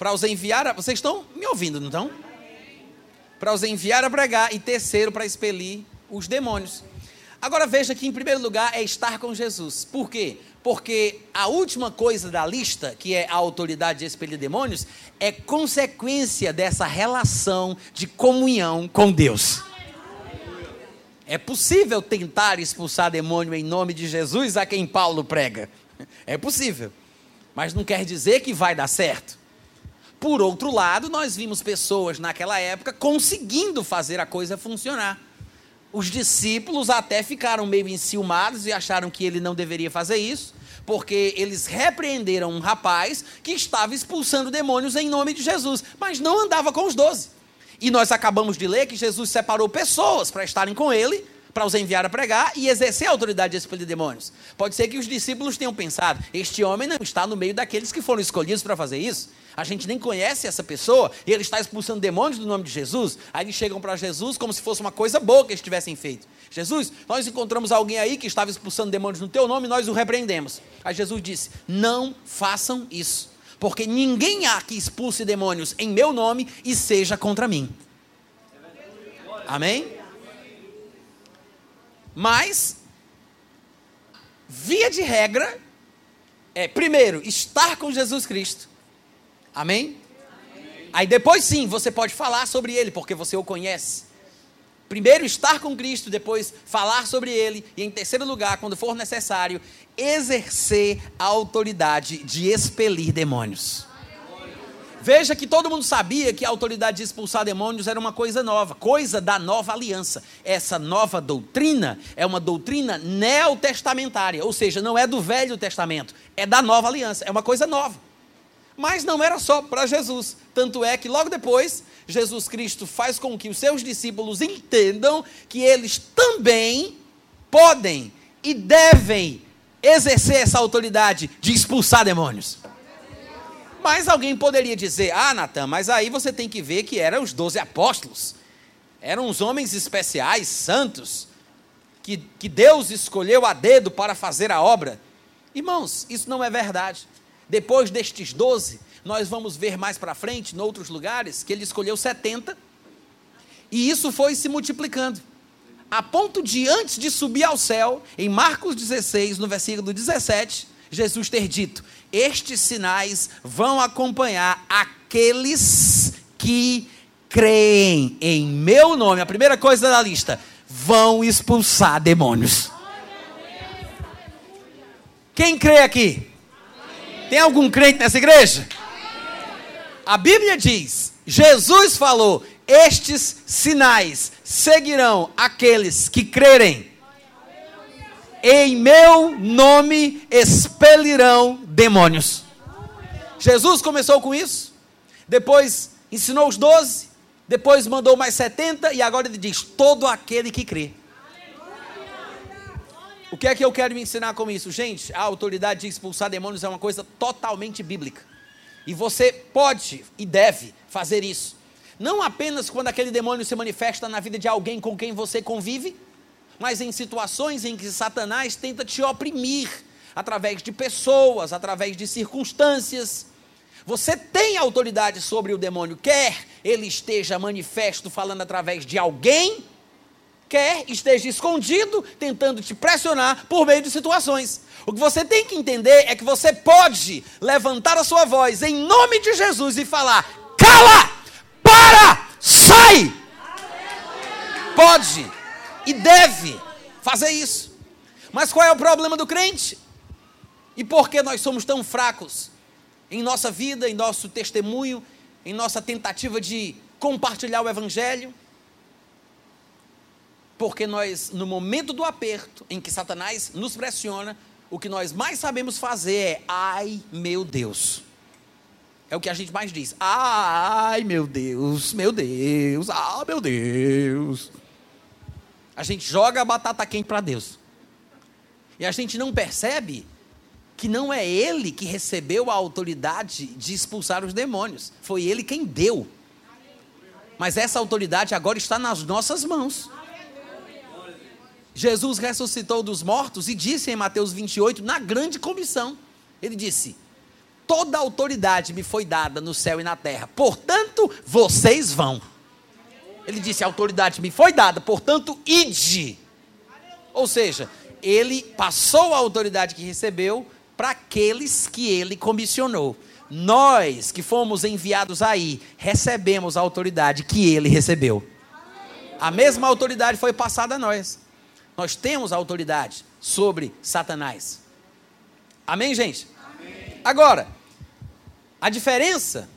para os enviar a. Vocês estão me ouvindo, não estão? Para os enviar a pregar. E terceiro, para expelir os demônios. Agora veja que, em primeiro lugar, é estar com Jesus. Por quê? Porque a última coisa da lista, que é a autoridade de expelir demônios, é consequência dessa relação de comunhão com Deus. É possível tentar expulsar demônio em nome de Jesus a quem Paulo prega. É possível. Mas não quer dizer que vai dar certo. Por outro lado, nós vimos pessoas naquela época conseguindo fazer a coisa funcionar. Os discípulos até ficaram meio enciumados e acharam que ele não deveria fazer isso, porque eles repreenderam um rapaz que estava expulsando demônios em nome de Jesus, mas não andava com os doze. E nós acabamos de ler que Jesus separou pessoas para estarem com ele para os enviar a pregar e exercer a autoridade de expelir demônios. Pode ser que os discípulos tenham pensado: este homem não está no meio daqueles que foram escolhidos para fazer isso. A gente nem conhece essa pessoa e ele está expulsando demônios do nome de Jesus. Aí eles chegam para Jesus como se fosse uma coisa boa que eles tivessem feito. Jesus, nós encontramos alguém aí que estava expulsando demônios no teu nome e nós o repreendemos. Aí Jesus disse: Não façam isso, porque ninguém há que expulse demônios em meu nome e seja contra mim. Amém? Mas, via de regra, é primeiro estar com Jesus Cristo. Amém? Amém? Aí depois sim, você pode falar sobre ele, porque você o conhece. Primeiro estar com Cristo, depois falar sobre ele, e em terceiro lugar, quando for necessário, exercer a autoridade de expelir demônios. Veja que todo mundo sabia que a autoridade de expulsar demônios era uma coisa nova, coisa da nova aliança. Essa nova doutrina é uma doutrina neotestamentária, ou seja, não é do Velho Testamento, é da nova aliança, é uma coisa nova. Mas não era só para Jesus, tanto é que logo depois, Jesus Cristo faz com que os seus discípulos entendam que eles também podem e devem exercer essa autoridade de expulsar demônios. Mas alguém poderia dizer: Ah, Natan, mas aí você tem que ver que eram os doze apóstolos. Eram os homens especiais, santos, que, que Deus escolheu a dedo para fazer a obra. Irmãos, isso não é verdade. Depois destes doze, nós vamos ver mais para frente, em outros lugares, que ele escolheu 70, e isso foi se multiplicando. A ponto de, antes de subir ao céu, em Marcos 16, no versículo 17, Jesus ter dito: Estes sinais vão acompanhar aqueles que creem em meu nome. A primeira coisa da lista: vão expulsar demônios. Quem crê aqui? Tem algum crente nessa igreja? A Bíblia diz: Jesus falou: Estes sinais seguirão aqueles que crerem. Em meu nome expelirão demônios. Jesus começou com isso, depois ensinou os doze, depois mandou mais setenta, e agora ele diz: todo aquele que crê. O que é que eu quero me ensinar com isso? Gente, a autoridade de expulsar demônios é uma coisa totalmente bíblica. E você pode e deve fazer isso. Não apenas quando aquele demônio se manifesta na vida de alguém com quem você convive, mas em situações em que Satanás tenta te oprimir através de pessoas, através de circunstâncias. Você tem autoridade sobre o demônio, quer ele esteja manifesto falando através de alguém, quer esteja escondido tentando te pressionar por meio de situações. O que você tem que entender é que você pode levantar a sua voz em nome de Jesus e falar: cala, para, sai. Pode e deve fazer isso. Mas qual é o problema do crente? E por que nós somos tão fracos em nossa vida, em nosso testemunho, em nossa tentativa de compartilhar o Evangelho? Porque nós, no momento do aperto, em que Satanás nos pressiona, o que nós mais sabemos fazer é: ai meu Deus. É o que a gente mais diz. Ai meu Deus, meu Deus, ah meu Deus. A gente joga a batata quente para Deus. E a gente não percebe que não é ele que recebeu a autoridade de expulsar os demônios. Foi ele quem deu. Mas essa autoridade agora está nas nossas mãos. Jesus ressuscitou dos mortos e disse em Mateus 28, na grande comissão: Ele disse: Toda autoridade me foi dada no céu e na terra, portanto, vocês vão. Ele disse: A autoridade me foi dada, portanto, ide. Ou seja, ele passou a autoridade que recebeu para aqueles que ele comissionou. Nós que fomos enviados aí, recebemos a autoridade que ele recebeu. A mesma autoridade foi passada a nós. Nós temos autoridade sobre Satanás. Amém, gente? Amém. Agora, a diferença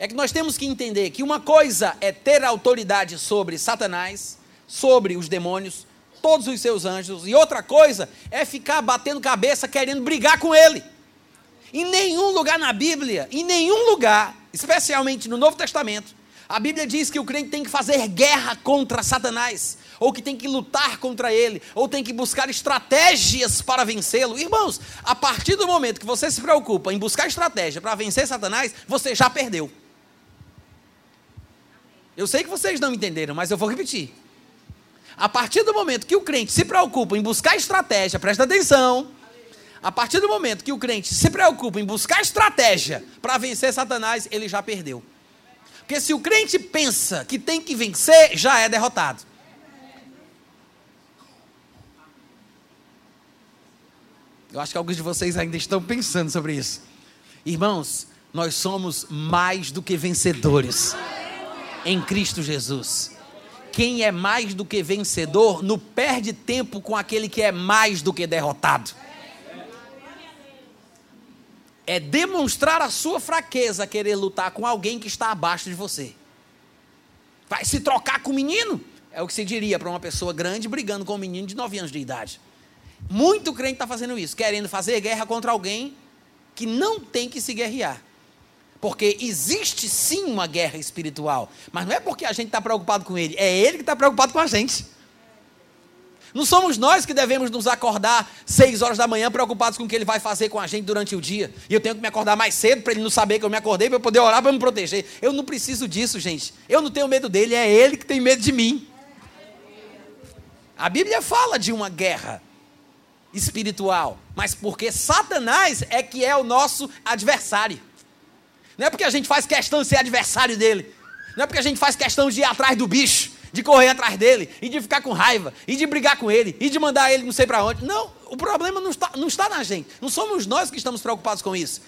é que nós temos que entender que uma coisa é ter autoridade sobre Satanás, sobre os demônios, todos os seus anjos, e outra coisa é ficar batendo cabeça querendo brigar com ele. Em nenhum lugar na Bíblia, em nenhum lugar, especialmente no Novo Testamento, a Bíblia diz que o crente tem que fazer guerra contra Satanás, ou que tem que lutar contra ele, ou tem que buscar estratégias para vencê-lo. Irmãos, a partir do momento que você se preocupa em buscar estratégia para vencer Satanás, você já perdeu. Eu sei que vocês não entenderam, mas eu vou repetir. A partir do momento que o crente se preocupa em buscar estratégia, presta atenção. A partir do momento que o crente se preocupa em buscar estratégia para vencer Satanás, ele já perdeu. Porque se o crente pensa que tem que vencer, já é derrotado. Eu acho que alguns de vocês ainda estão pensando sobre isso. Irmãos, nós somos mais do que vencedores em Cristo Jesus. Quem é mais do que vencedor não perde tempo com aquele que é mais do que derrotado é demonstrar a sua fraqueza querer lutar com alguém que está abaixo de você. Vai se trocar com o menino? É o que se diria para uma pessoa grande brigando com um menino de 9 anos de idade. Muito crente está fazendo isso, querendo fazer guerra contra alguém que não tem que se guerrear. Porque existe sim uma guerra espiritual, mas não é porque a gente está preocupado com ele, é ele que está preocupado com a gente. Não somos nós que devemos nos acordar seis horas da manhã preocupados com o que ele vai fazer com a gente durante o dia. E eu tenho que me acordar mais cedo para ele não saber que eu me acordei, para eu poder orar para me proteger. Eu não preciso disso, gente. Eu não tenho medo dele, é ele que tem medo de mim. A Bíblia fala de uma guerra espiritual, mas porque Satanás é que é o nosso adversário. Não é porque a gente faz questão de ser adversário dele. Não é porque a gente faz questão de ir atrás do bicho de correr atrás dele, e de ficar com raiva, e de brigar com ele, e de mandar ele não sei para onde. Não, o problema não está, não está na gente. Não somos nós que estamos preocupados com isso.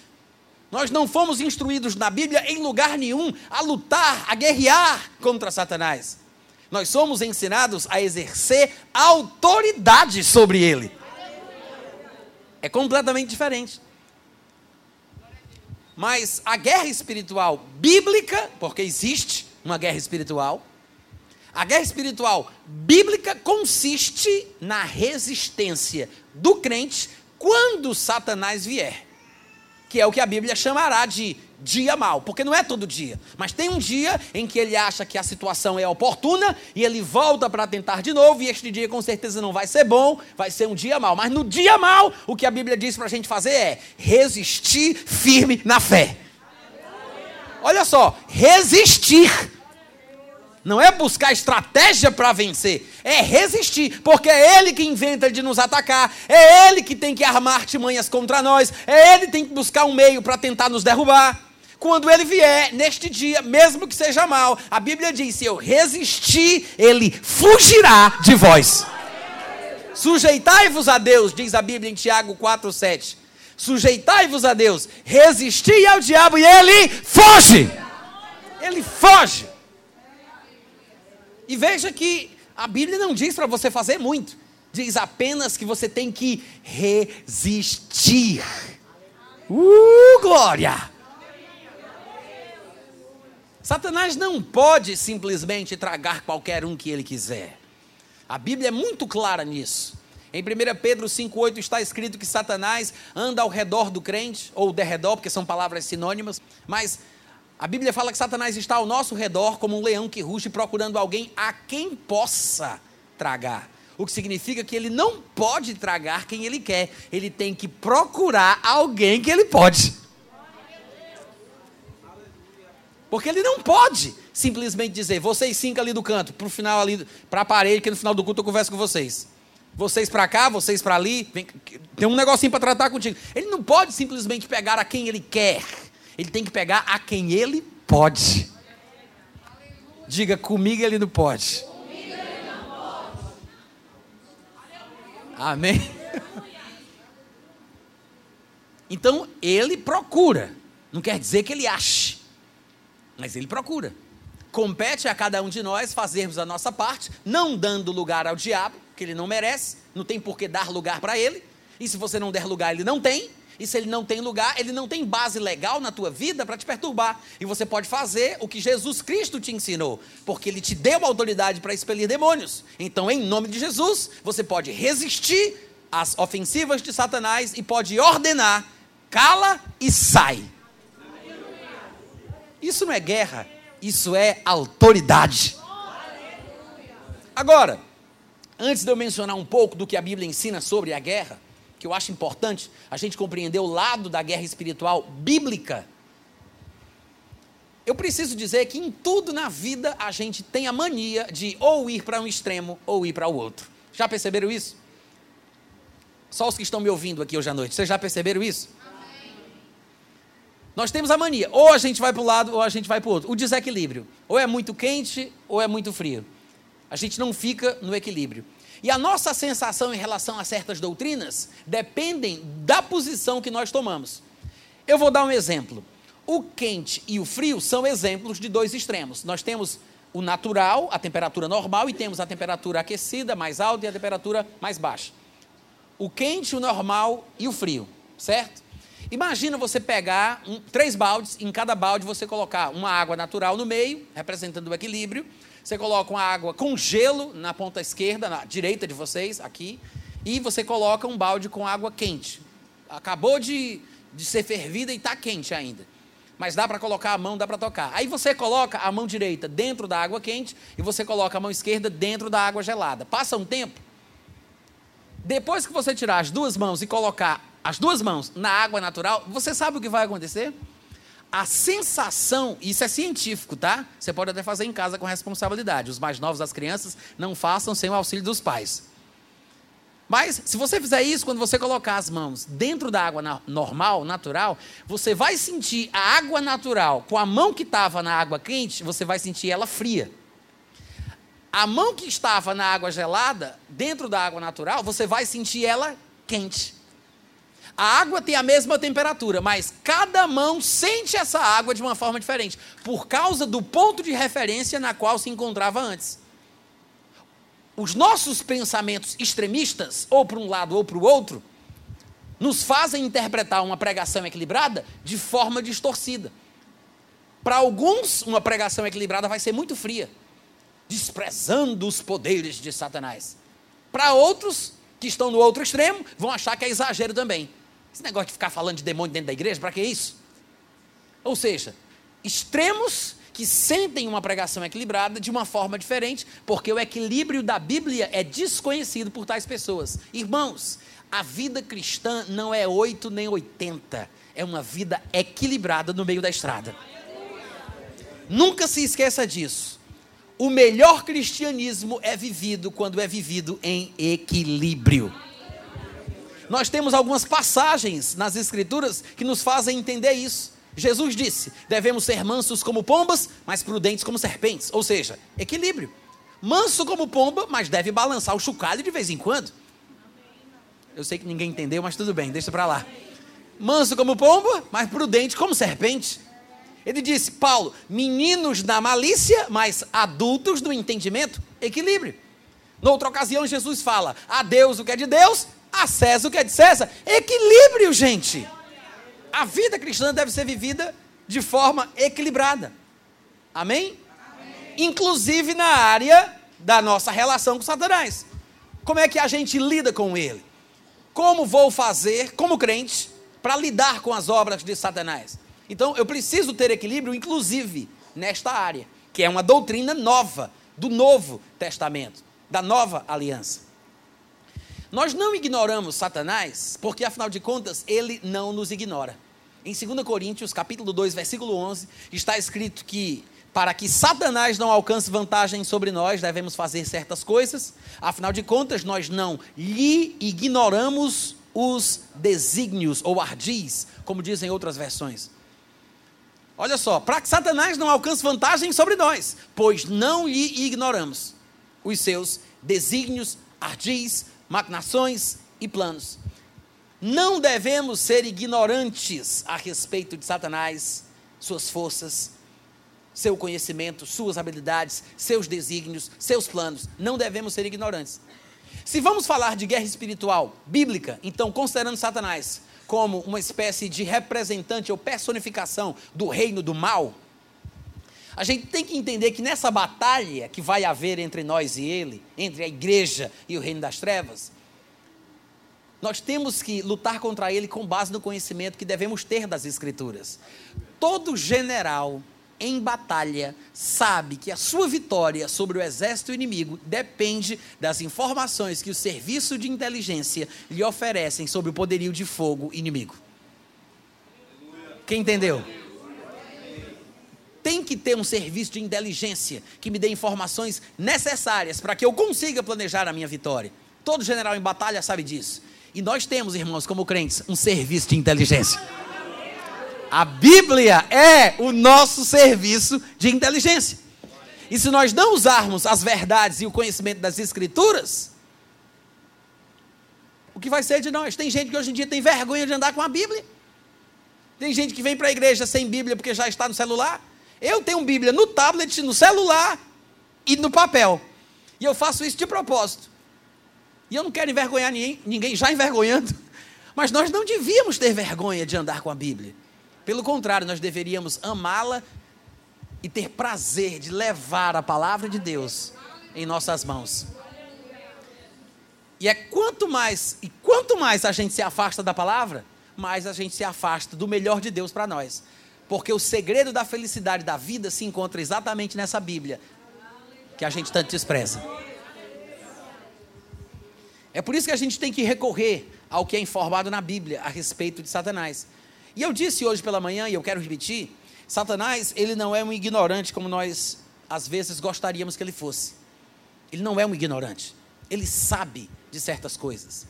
Nós não fomos instruídos na Bíblia em lugar nenhum a lutar, a guerrear contra Satanás. Nós somos ensinados a exercer autoridade sobre ele. É completamente diferente. Mas a guerra espiritual bíblica, porque existe, uma guerra espiritual. A guerra espiritual bíblica consiste na resistência do crente quando Satanás vier, que é o que a Bíblia chamará de dia mal, porque não é todo dia, mas tem um dia em que ele acha que a situação é oportuna e ele volta para tentar de novo, e este dia com certeza não vai ser bom, vai ser um dia mal. Mas no dia mal, o que a Bíblia diz para a gente fazer é resistir firme na fé. Olha só, resistir. Não é buscar estratégia para vencer, é resistir, porque é ele que inventa de nos atacar, é ele que tem que armar artimanhas contra nós, é ele que tem que buscar um meio para tentar nos derrubar quando ele vier neste dia, mesmo que seja mal, a Bíblia diz: se eu resistir, ele fugirá de vós. Sujeitai-vos a Deus, diz a Bíblia em Tiago 4,7. Sujeitai-vos a Deus, resisti ao diabo e ele foge. Ele foge. E veja que a Bíblia não diz para você fazer muito, diz apenas que você tem que resistir. Uh, glória! Satanás não pode simplesmente tragar qualquer um que ele quiser. A Bíblia é muito clara nisso. Em 1 Pedro 5,8 está escrito que Satanás anda ao redor do crente, ou derredor, porque são palavras sinônimas, mas a Bíblia fala que Satanás está ao nosso redor como um leão que ruge procurando alguém a quem possa tragar. O que significa que ele não pode tragar quem ele quer, ele tem que procurar alguém que ele pode. Porque ele não pode simplesmente dizer, vocês cinco ali do canto, para o final ali, para a parede, que no final do culto eu converso com vocês. Vocês para cá, vocês para ali, vem, tem um negocinho para tratar contigo. Ele não pode simplesmente pegar a quem ele quer. Ele tem que pegar a quem ele pode. Diga, comigo ele não pode. Amém? Então ele procura. Não quer dizer que ele ache. Mas ele procura. Compete a cada um de nós fazermos a nossa parte, não dando lugar ao diabo, que ele não merece, não tem por que dar lugar para ele. E se você não der lugar, ele não tem. E se ele não tem lugar, ele não tem base legal na tua vida para te perturbar. E você pode fazer o que Jesus Cristo te ensinou, porque ele te deu autoridade para expelir demônios. Então, em nome de Jesus, você pode resistir às ofensivas de Satanás e pode ordenar: cala e sai. Isso não é guerra, isso é autoridade. Agora, antes de eu mencionar um pouco do que a Bíblia ensina sobre a guerra, que eu acho importante a gente compreender o lado da guerra espiritual bíblica. Eu preciso dizer que em tudo na vida a gente tem a mania de ou ir para um extremo ou ir para o outro. Já perceberam isso? Só os que estão me ouvindo aqui hoje à noite, vocês já perceberam isso? Nós temos a mania, ou a gente vai para um lado ou a gente vai para o outro. O desequilíbrio. Ou é muito quente ou é muito frio. A gente não fica no equilíbrio. E a nossa sensação em relação a certas doutrinas dependem da posição que nós tomamos. Eu vou dar um exemplo. O quente e o frio são exemplos de dois extremos. Nós temos o natural, a temperatura normal, e temos a temperatura aquecida, mais alta, e a temperatura mais baixa. O quente, o normal e o frio, certo? Imagina você pegar um, três baldes, em cada balde você colocar uma água natural no meio, representando o equilíbrio. Você coloca uma água com gelo na ponta esquerda, na direita de vocês, aqui. E você coloca um balde com água quente. Acabou de, de ser fervida e está quente ainda. Mas dá para colocar a mão, dá para tocar. Aí você coloca a mão direita dentro da água quente e você coloca a mão esquerda dentro da água gelada. Passa um tempo. Depois que você tirar as duas mãos e colocar as duas mãos na água natural, você sabe o que vai acontecer? A sensação, isso é científico, tá? Você pode até fazer em casa com responsabilidade. Os mais novos das crianças não façam sem o auxílio dos pais. Mas, se você fizer isso, quando você colocar as mãos dentro da água normal, natural, você vai sentir a água natural com a mão que estava na água quente, você vai sentir ela fria. A mão que estava na água gelada, dentro da água natural, você vai sentir ela quente. A água tem a mesma temperatura, mas cada mão sente essa água de uma forma diferente, por causa do ponto de referência na qual se encontrava antes. Os nossos pensamentos extremistas, ou para um lado ou para o outro, nos fazem interpretar uma pregação equilibrada de forma distorcida. Para alguns, uma pregação equilibrada vai ser muito fria, desprezando os poderes de Satanás. Para outros, que estão no outro extremo, vão achar que é exagero também. Esse negócio de ficar falando de demônio dentro da igreja, para que isso? Ou seja, extremos que sentem uma pregação equilibrada de uma forma diferente, porque o equilíbrio da Bíblia é desconhecido por tais pessoas. Irmãos, a vida cristã não é 8 nem 80, é uma vida equilibrada no meio da estrada. Nunca se esqueça disso. O melhor cristianismo é vivido quando é vivido em equilíbrio. Nós temos algumas passagens nas Escrituras que nos fazem entender isso. Jesus disse: devemos ser mansos como pombas, mas prudentes como serpentes. Ou seja, equilíbrio. Manso como pomba, mas deve balançar o chocalho de vez em quando. Eu sei que ninguém entendeu, mas tudo bem, deixa para lá. Manso como pomba, mas prudente como serpente. Ele disse, Paulo, meninos na malícia, mas adultos no entendimento. Equilíbrio. Noutra ocasião, Jesus fala: a Deus o que é de Deus, a César o que é de César. Equilíbrio, gente a vida cristã deve ser vivida de forma equilibrada. Amém? Amém? Inclusive na área da nossa relação com Satanás. Como é que a gente lida com ele? Como vou fazer, como crente, para lidar com as obras de Satanás? Então, eu preciso ter equilíbrio, inclusive, nesta área, que é uma doutrina nova, do Novo Testamento, da nova aliança. Nós não ignoramos Satanás, porque afinal de contas ele não nos ignora. Em 2 Coríntios, capítulo 2, versículo 11, está escrito que para que Satanás não alcance vantagem sobre nós, devemos fazer certas coisas. Afinal de contas, nós não lhe ignoramos os desígnios ou ardis, como dizem outras versões. Olha só, para que Satanás não alcance vantagem sobre nós, pois não lhe ignoramos os seus desígnios, ardis, maquinações e planos. Não devemos ser ignorantes a respeito de Satanás, suas forças, seu conhecimento, suas habilidades, seus desígnios, seus planos. Não devemos ser ignorantes. Se vamos falar de guerra espiritual bíblica, então considerando Satanás como uma espécie de representante ou personificação do reino do mal, a gente tem que entender que nessa batalha que vai haver entre nós e ele, entre a igreja e o reino das trevas, nós temos que lutar contra ele com base no conhecimento que devemos ter das Escrituras. Todo general em batalha sabe que a sua vitória sobre o exército inimigo depende das informações que o serviço de inteligência lhe oferecem sobre o poderio de fogo inimigo. Quem entendeu? Tem que ter um serviço de inteligência que me dê informações necessárias para que eu consiga planejar a minha vitória. Todo general em batalha sabe disso. E nós temos, irmãos, como crentes, um serviço de inteligência. A Bíblia é o nosso serviço de inteligência. E se nós não usarmos as verdades e o conhecimento das Escrituras, o que vai ser de nós? Tem gente que hoje em dia tem vergonha de andar com a Bíblia. Tem gente que vem para a igreja sem Bíblia porque já está no celular. Eu tenho Bíblia no tablet, no celular e no papel. E eu faço isso de propósito. E eu não quero envergonhar ninguém, ninguém já envergonhando. Mas nós não devíamos ter vergonha de andar com a Bíblia. Pelo contrário, nós deveríamos amá-la e ter prazer de levar a palavra de Deus em nossas mãos. E é quanto mais e quanto mais a gente se afasta da palavra, mais a gente se afasta do melhor de Deus para nós. Porque o segredo da felicidade da vida se encontra exatamente nessa Bíblia que a gente tanto despreza. É por isso que a gente tem que recorrer ao que é informado na Bíblia a respeito de Satanás. E eu disse hoje pela manhã, e eu quero repetir: Satanás, ele não é um ignorante como nós às vezes gostaríamos que ele fosse. Ele não é um ignorante. Ele sabe de certas coisas.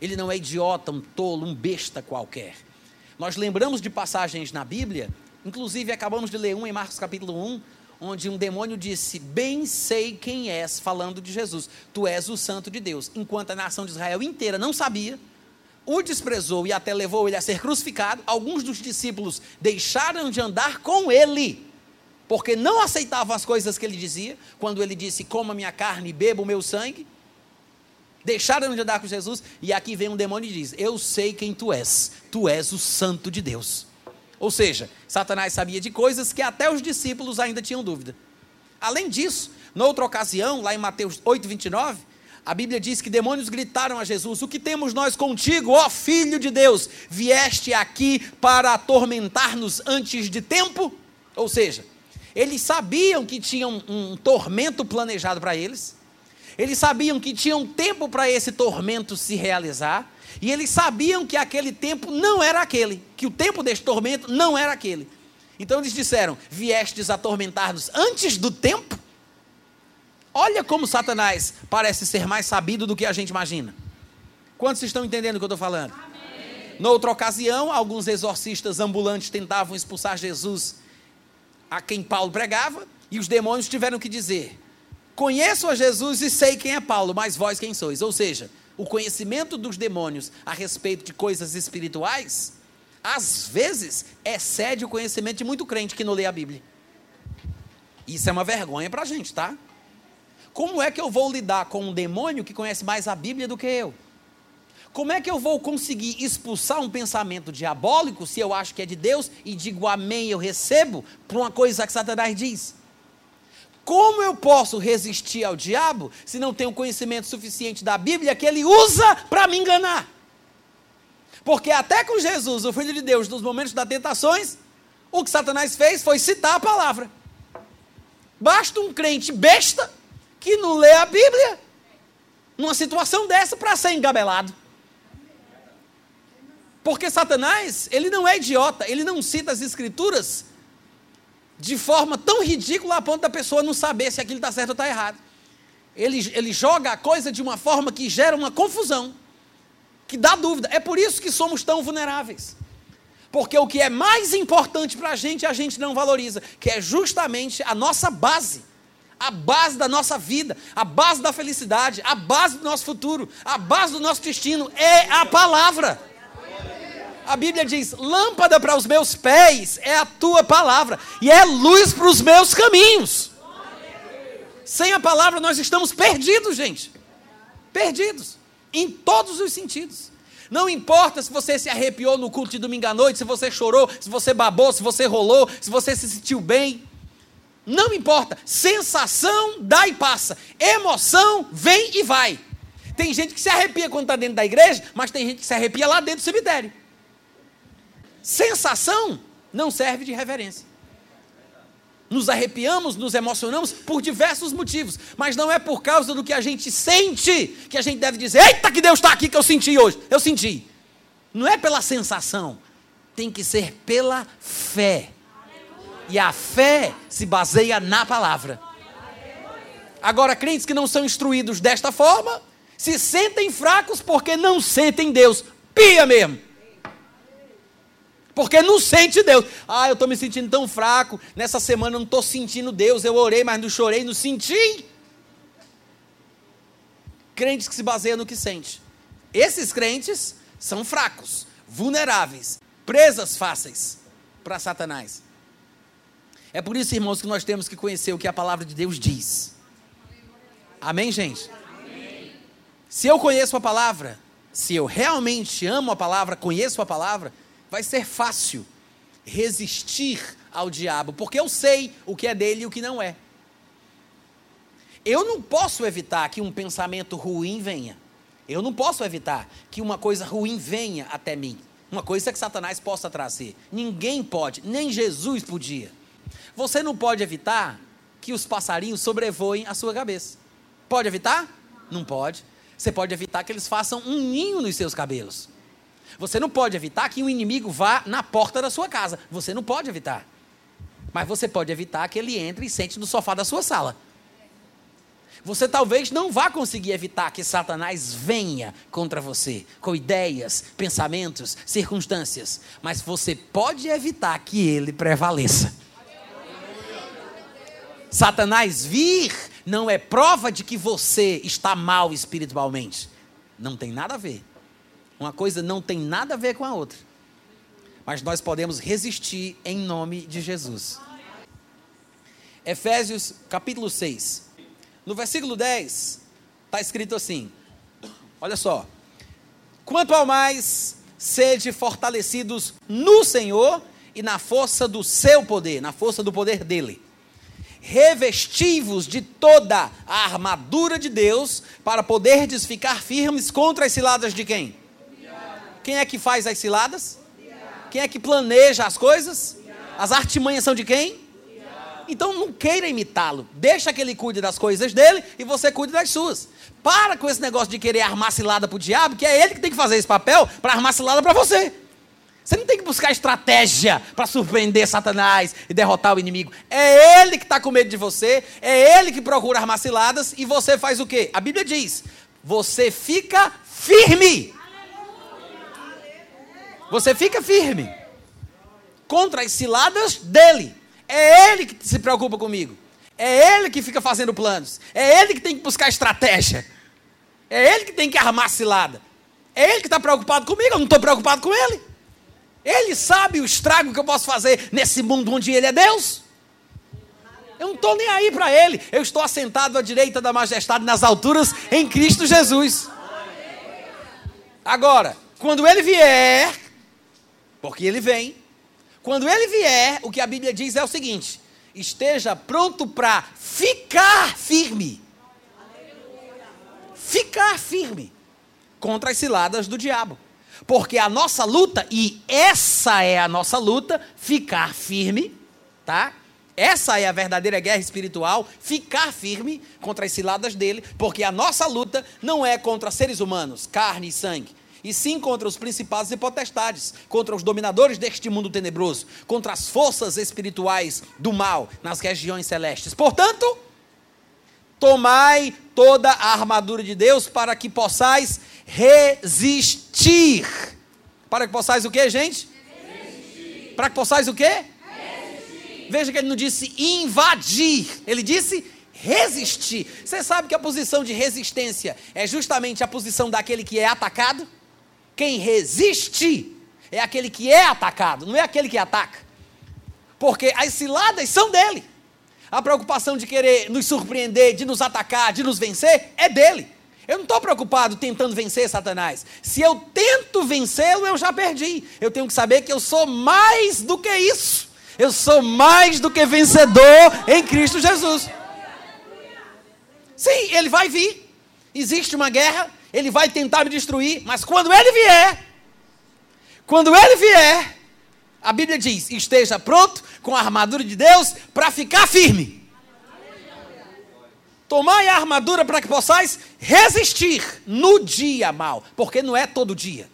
Ele não é idiota, um tolo, um besta qualquer. Nós lembramos de passagens na Bíblia Inclusive, acabamos de ler um em Marcos capítulo 1, onde um demônio disse: Bem sei quem és, falando de Jesus, tu és o Santo de Deus. Enquanto a nação de Israel inteira não sabia, o desprezou e até levou ele a ser crucificado, alguns dos discípulos deixaram de andar com ele, porque não aceitavam as coisas que ele dizia, quando ele disse: Coma minha carne e beba o meu sangue. Deixaram de andar com Jesus, e aqui vem um demônio e diz: Eu sei quem tu és, tu és o Santo de Deus. Ou seja, Satanás sabia de coisas que até os discípulos ainda tinham dúvida. Além disso, noutra ocasião, lá em Mateus 8, 29, a Bíblia diz que demônios gritaram a Jesus: O que temos nós contigo, ó Filho de Deus? Vieste aqui para atormentar-nos antes de tempo? Ou seja, eles sabiam que tinham um, um tormento planejado para eles, eles sabiam que tinham tempo para esse tormento se realizar, e eles sabiam que aquele tempo não era aquele, que o tempo deste tormento não era aquele. Então eles disseram: Viestes atormentar-nos antes do tempo? Olha como Satanás parece ser mais sabido do que a gente imagina. Quantos estão entendendo o que eu estou falando? Amém. Noutra ocasião, alguns exorcistas ambulantes tentavam expulsar Jesus a quem Paulo pregava, e os demônios tiveram que dizer: Conheço a Jesus e sei quem é Paulo, mas vós quem sois? Ou seja, o conhecimento dos demônios a respeito de coisas espirituais, às vezes, excede o conhecimento de muito crente que não lê a Bíblia. Isso é uma vergonha para a gente, tá? Como é que eu vou lidar com um demônio que conhece mais a Bíblia do que eu? Como é que eu vou conseguir expulsar um pensamento diabólico se eu acho que é de Deus e digo amém, eu recebo, por uma coisa que Satanás diz? Como eu posso resistir ao diabo se não tenho conhecimento suficiente da Bíblia que ele usa para me enganar? Porque até com Jesus, o Filho de Deus, nos momentos das tentações, o que Satanás fez foi citar a palavra. Basta um crente besta que não lê a Bíblia numa situação dessa para ser engabelado. Porque Satanás, ele não é idiota, ele não cita as escrituras de forma tão ridícula a ponto da pessoa não saber se aquilo está certo ou está errado. Ele, ele joga a coisa de uma forma que gera uma confusão, que dá dúvida. É por isso que somos tão vulneráveis. Porque o que é mais importante para a gente, a gente não valoriza, que é justamente a nossa base a base da nossa vida, a base da felicidade, a base do nosso futuro, a base do nosso destino é a palavra. A Bíblia diz: lâmpada para os meus pés é a tua palavra, e é luz para os meus caminhos. Sem a palavra nós estamos perdidos, gente. Perdidos. Em todos os sentidos. Não importa se você se arrepiou no culto de domingo à noite, se você chorou, se você babou, se você rolou, se você se sentiu bem. Não importa. Sensação dá e passa. Emoção vem e vai. Tem gente que se arrepia quando está dentro da igreja, mas tem gente que se arrepia lá dentro do cemitério. Sensação não serve de reverência. Nos arrepiamos, nos emocionamos por diversos motivos, mas não é por causa do que a gente sente que a gente deve dizer: Eita, que Deus está aqui que eu senti hoje. Eu senti. Não é pela sensação, tem que ser pela fé. E a fé se baseia na palavra. Agora, crentes que não são instruídos desta forma, se sentem fracos porque não sentem Deus. Pia mesmo. Porque não sente Deus. Ah, eu estou me sentindo tão fraco. Nessa semana eu não estou sentindo Deus. Eu orei, mas não chorei, não senti. Crentes que se baseiam no que sente. Esses crentes são fracos, vulneráveis, presas fáceis para Satanás. É por isso, irmãos, que nós temos que conhecer o que a palavra de Deus diz. Amém, gente? Amém. Se eu conheço a palavra, se eu realmente amo a palavra, conheço a palavra, vai ser fácil resistir ao diabo, porque eu sei o que é dele e o que não é. Eu não posso evitar que um pensamento ruim venha. Eu não posso evitar que uma coisa ruim venha até mim. Uma coisa que Satanás possa trazer. Ninguém pode, nem Jesus podia. Você não pode evitar que os passarinhos sobrevoem a sua cabeça. Pode evitar? Não pode. Você pode evitar que eles façam um ninho nos seus cabelos. Você não pode evitar que um inimigo vá na porta da sua casa. Você não pode evitar. Mas você pode evitar que ele entre e sente no sofá da sua sala. Você talvez não vá conseguir evitar que Satanás venha contra você com ideias, pensamentos, circunstâncias, mas você pode evitar que ele prevaleça. Satanás vir não é prova de que você está mal espiritualmente. Não tem nada a ver. Uma coisa não tem nada a ver com a outra. Mas nós podemos resistir em nome de Jesus. Efésios capítulo 6. No versículo 10, está escrito assim: Olha só. Quanto ao mais, sede fortalecidos no Senhor e na força do seu poder, na força do poder dele. Revestivos de toda a armadura de Deus, para poderdes ficar firmes contra as ciladas de quem? Quem é que faz as ciladas? Quem é que planeja as coisas? As artimanhas são de quem? Então não queira imitá-lo. Deixa que ele cuide das coisas dele e você cuide das suas. Para com esse negócio de querer armar cilada para o diabo, que é ele que tem que fazer esse papel para armar cilada para você. Você não tem que buscar estratégia para surpreender Satanás e derrotar o inimigo. É ele que está com medo de você, é ele que procura armar ciladas e você faz o quê? A Bíblia diz: você fica firme. Você fica firme contra as ciladas dele. É ele que se preocupa comigo. É ele que fica fazendo planos. É ele que tem que buscar estratégia. É ele que tem que armar cilada. É ele que está preocupado comigo, eu não estou preocupado com ele. Ele sabe o estrago que eu posso fazer nesse mundo onde ele é Deus. Eu não estou nem aí para ele. Eu estou assentado à direita da majestade nas alturas em Cristo Jesus. Agora, quando ele vier, porque ele vem, quando ele vier, o que a Bíblia diz é o seguinte: esteja pronto para ficar firme. Ficar firme contra as ciladas do diabo. Porque a nossa luta, e essa é a nossa luta, ficar firme, tá? Essa é a verdadeira guerra espiritual, ficar firme contra as ciladas dele, porque a nossa luta não é contra seres humanos, carne e sangue, e sim contra os principados e potestades, contra os dominadores deste mundo tenebroso, contra as forças espirituais do mal nas regiões celestes. Portanto, tomai toda a armadura de Deus para que possais resistir. Para que possais o que, gente? Resistir. Para que possais o quê? Resistir. Veja que ele não disse invadir, ele disse resistir. Você sabe que a posição de resistência é justamente a posição daquele que é atacado? Quem resiste é aquele que é atacado, não é aquele que ataca. Porque as ciladas são dele. A preocupação de querer nos surpreender, de nos atacar, de nos vencer, é dele. Eu não estou preocupado tentando vencer Satanás. Se eu tento vencê-lo, eu já perdi. Eu tenho que saber que eu sou mais do que isso. Eu sou mais do que vencedor em Cristo Jesus. Sim, ele vai vir. Existe uma guerra, ele vai tentar me destruir, mas quando ele vier, quando ele vier, a Bíblia diz: esteja pronto com a armadura de Deus para ficar firme. Tomai a armadura para que possais resistir no dia mal, porque não é todo dia.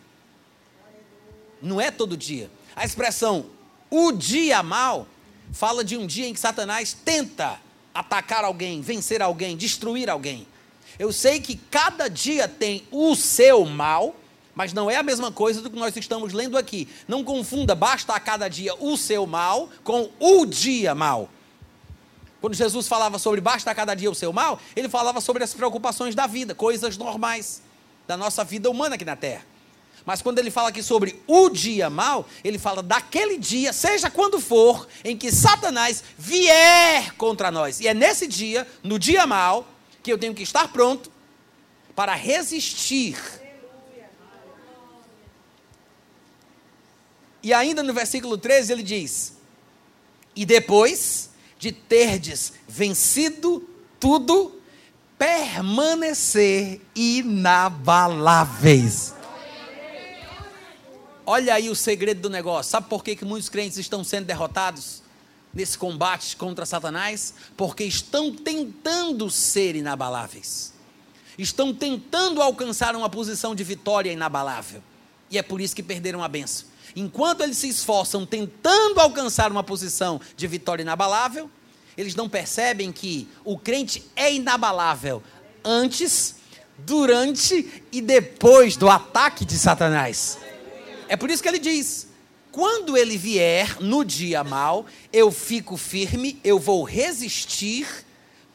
Não é todo dia. A expressão o dia mal fala de um dia em que Satanás tenta atacar alguém, vencer alguém, destruir alguém. Eu sei que cada dia tem o seu mal, mas não é a mesma coisa do que nós estamos lendo aqui. Não confunda, basta a cada dia o seu mal com o dia mal. Quando Jesus falava sobre basta a cada dia o seu mal, ele falava sobre as preocupações da vida, coisas normais da nossa vida humana aqui na terra. Mas quando ele fala aqui sobre o dia mal, ele fala daquele dia, seja quando for, em que Satanás vier contra nós. E é nesse dia, no dia mal, que eu tenho que estar pronto para resistir. E ainda no versículo 13 ele diz: E depois de terdes vencido tudo, permanecer inabaláveis. Olha aí o segredo do negócio. Sabe por que, que muitos crentes estão sendo derrotados? Nesse combate contra Satanás, porque estão tentando ser inabaláveis. Estão tentando alcançar uma posição de vitória inabalável. E é por isso que perderam a benção. Enquanto eles se esforçam tentando alcançar uma posição de vitória inabalável, eles não percebem que o crente é inabalável antes, durante e depois do ataque de Satanás. É por isso que ele diz: quando ele vier no dia mal, eu fico firme, eu vou resistir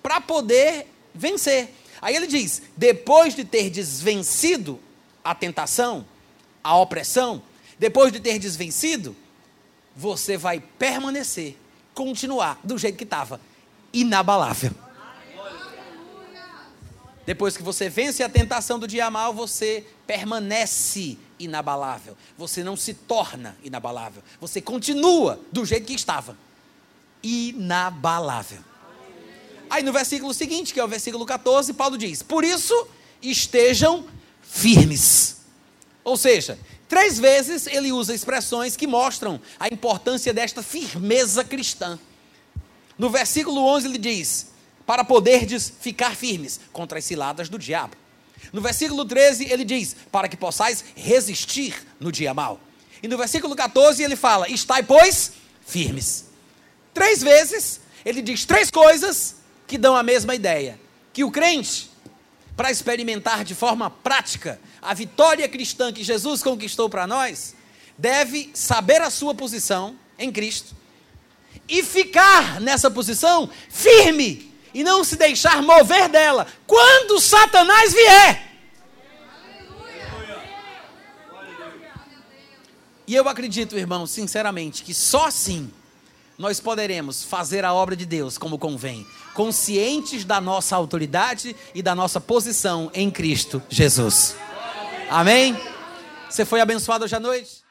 para poder vencer. Aí ele diz: depois de ter desvencido a tentação, a opressão, depois de ter desvencido, você vai permanecer, continuar do jeito que estava, inabalável. Depois que você vence a tentação do dia mal, você permanece inabalável. Você não se torna inabalável. Você continua do jeito que estava. Inabalável. Aí no versículo seguinte, que é o versículo 14, Paulo diz: Por isso estejam firmes. Ou seja, três vezes ele usa expressões que mostram a importância desta firmeza cristã. No versículo 11 ele diz: Para poderdes ficar firmes contra as ciladas do diabo. No versículo 13 ele diz: Para que possais resistir no dia mau. E no versículo 14 ele fala: Estai, pois, firmes. Três vezes ele diz três coisas que dão a mesma ideia: que o crente, para experimentar de forma prática a vitória cristã que Jesus conquistou para nós, deve saber a sua posição em Cristo e ficar nessa posição firme e não se deixar mover dela quando Satanás vier. E eu acredito, irmão, sinceramente, que só assim nós poderemos fazer a obra de Deus como convém, conscientes da nossa autoridade e da nossa posição em Cristo Jesus. Amém? Você foi abençoado hoje à noite?